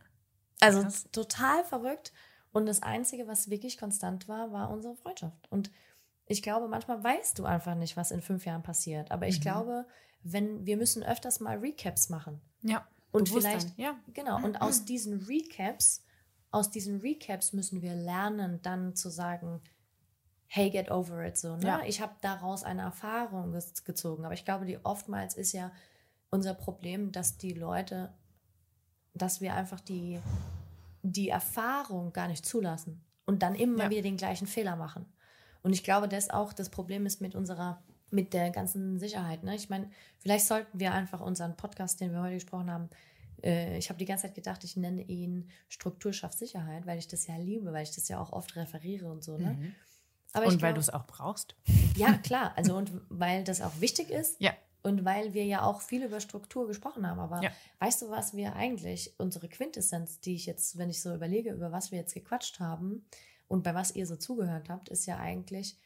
Also Krass. total verrückt. Und das Einzige, was wirklich konstant war, war unsere Freundschaft. Und ich glaube, manchmal weißt du einfach nicht, was in fünf Jahren passiert. Aber ich mhm. glaube, wenn wir müssen öfters mal Recaps machen.
Ja.
Und vielleicht, ja. genau, und aus diesen Recaps, aus diesen Recaps müssen wir lernen, dann zu sagen, hey, get over it, so, ne? Ja. Ich habe daraus eine Erfahrung gezogen. Aber ich glaube, die oftmals ist ja unser Problem, dass die Leute, dass wir einfach die, die Erfahrung gar nicht zulassen und dann immer ja. wieder den gleichen Fehler machen. Und ich glaube, das auch das Problem ist mit unserer mit der ganzen Sicherheit. Ne? Ich meine, vielleicht sollten wir einfach unseren Podcast, den wir heute gesprochen haben, äh, ich habe die ganze Zeit gedacht, ich nenne ihn Struktur schafft Sicherheit, weil ich das ja liebe, weil ich das ja auch oft referiere und so. Ne? Mhm.
Aber und weil du es auch brauchst.
Ja, klar. Also und weil das auch wichtig ist.
Ja.
Und weil wir ja auch viel über Struktur gesprochen haben. Aber ja. weißt du, was wir eigentlich, unsere Quintessenz, die ich jetzt, wenn ich so überlege, über was wir jetzt gequatscht haben und bei was ihr so zugehört habt, ist ja eigentlich,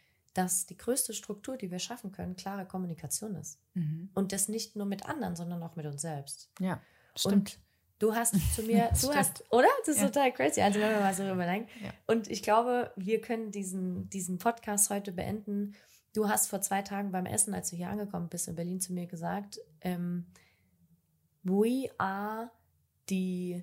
dass die größte Struktur, die wir schaffen können, klare Kommunikation ist. Mhm. Und das nicht nur mit anderen, sondern auch mit uns selbst.
Ja.
Stimmt. Und du hast [LAUGHS] zu mir, du hast, oder? Das ist ja. total crazy. Also wenn wir mal so überlegen. Ja. Und ich glaube, wir können diesen, diesen Podcast heute beenden. Du hast vor zwei Tagen beim Essen, als du hier angekommen bist in Berlin, zu mir gesagt, ähm, we are the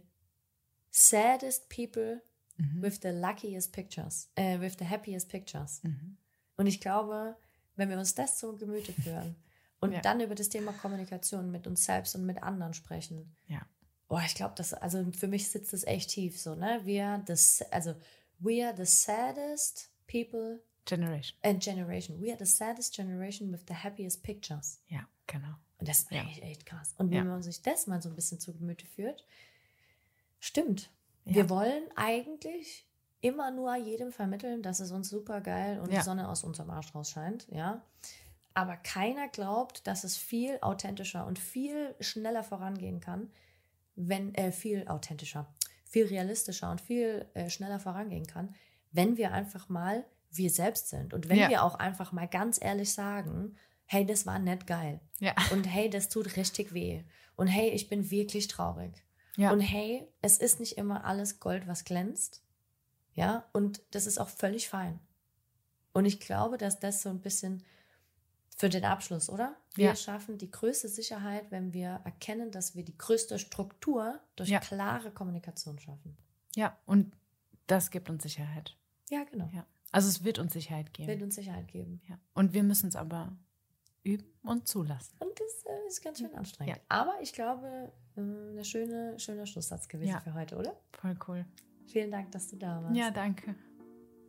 saddest people mhm. with the luckiest pictures, äh, with the happiest pictures. Mhm. Und ich glaube, wenn wir uns das zu Gemüte führen [LAUGHS] und ja. dann über das Thema Kommunikation mit uns selbst und mit anderen sprechen.
Ja.
Boah, ich glaube, das, also für mich sitzt das echt tief so, ne? Wir, das, also, we are the saddest people.
Generation.
And generation. We are the saddest generation with the happiest pictures.
Ja, genau.
Und das ist ja. eigentlich echt krass. Und wenn ja. man sich das mal so ein bisschen zu Gemüte führt, stimmt. Ja. Wir wollen eigentlich immer nur jedem vermitteln, dass es uns super geil und die Sonne aus unserem Arsch raus scheint, ja. Aber keiner glaubt, dass es viel authentischer und viel schneller vorangehen kann, wenn äh, viel authentischer, viel realistischer und viel äh, schneller vorangehen kann, wenn wir einfach mal wir selbst sind und wenn ja. wir auch einfach mal ganz ehrlich sagen, hey, das war nicht geil.
Ja.
Und hey, das tut richtig weh. Und hey, ich bin wirklich traurig. Ja. Und hey, es ist nicht immer alles Gold, was glänzt. Ja, und das ist auch völlig fein. Und ich glaube, dass das so ein bisschen für den Abschluss, oder? Wir ja. schaffen die größte Sicherheit, wenn wir erkennen, dass wir die größte Struktur durch ja. klare Kommunikation schaffen.
Ja, und das gibt uns Sicherheit.
Ja, genau.
Ja. Also es wird uns Sicherheit geben.
Wird uns Sicherheit geben.
Ja. Und wir müssen es aber üben und zulassen.
Und das äh, ist ganz schön anstrengend. Ja. Aber ich glaube, äh, ein schöne, schöner Schlusssatz gewesen ja. für heute, oder?
Voll cool.
Vielen Dank, dass du da warst.
Ja, danke.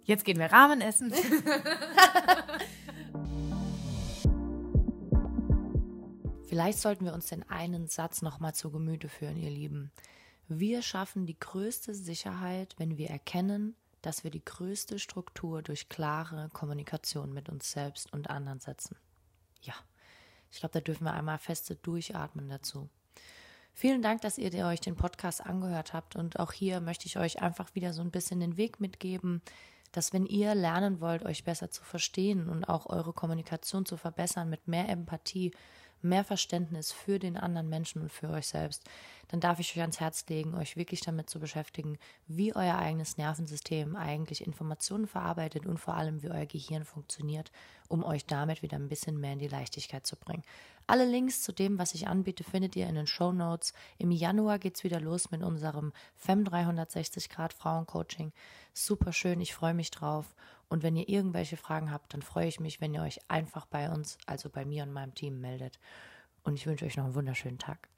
Jetzt gehen wir Rahmen essen. [LAUGHS]
Vielleicht sollten wir uns den einen Satz nochmal zu Gemüte führen, ihr Lieben. Wir schaffen die größte Sicherheit, wenn wir erkennen, dass wir die größte Struktur durch klare Kommunikation mit uns selbst und anderen setzen. Ja, ich glaube, da dürfen wir einmal feste durchatmen dazu. Vielen Dank, dass ihr euch den Podcast angehört habt. Und auch hier möchte ich euch einfach wieder so ein bisschen den Weg mitgeben, dass wenn ihr lernen wollt, euch besser zu verstehen und auch eure Kommunikation zu verbessern mit mehr Empathie, mehr Verständnis für den anderen Menschen und für euch selbst, dann darf ich euch ans Herz legen, euch wirklich damit zu beschäftigen, wie euer eigenes Nervensystem eigentlich Informationen verarbeitet und vor allem, wie euer Gehirn funktioniert, um euch damit wieder ein bisschen mehr in die Leichtigkeit zu bringen. Alle Links zu dem, was ich anbiete, findet ihr in den Show Notes. Im Januar geht es wieder los mit unserem FEM 360 Grad Frauencoaching. Super schön, ich freue mich drauf. Und wenn ihr irgendwelche Fragen habt, dann freue ich mich, wenn ihr euch einfach bei uns, also bei mir und meinem Team meldet. Und ich wünsche euch noch einen wunderschönen Tag.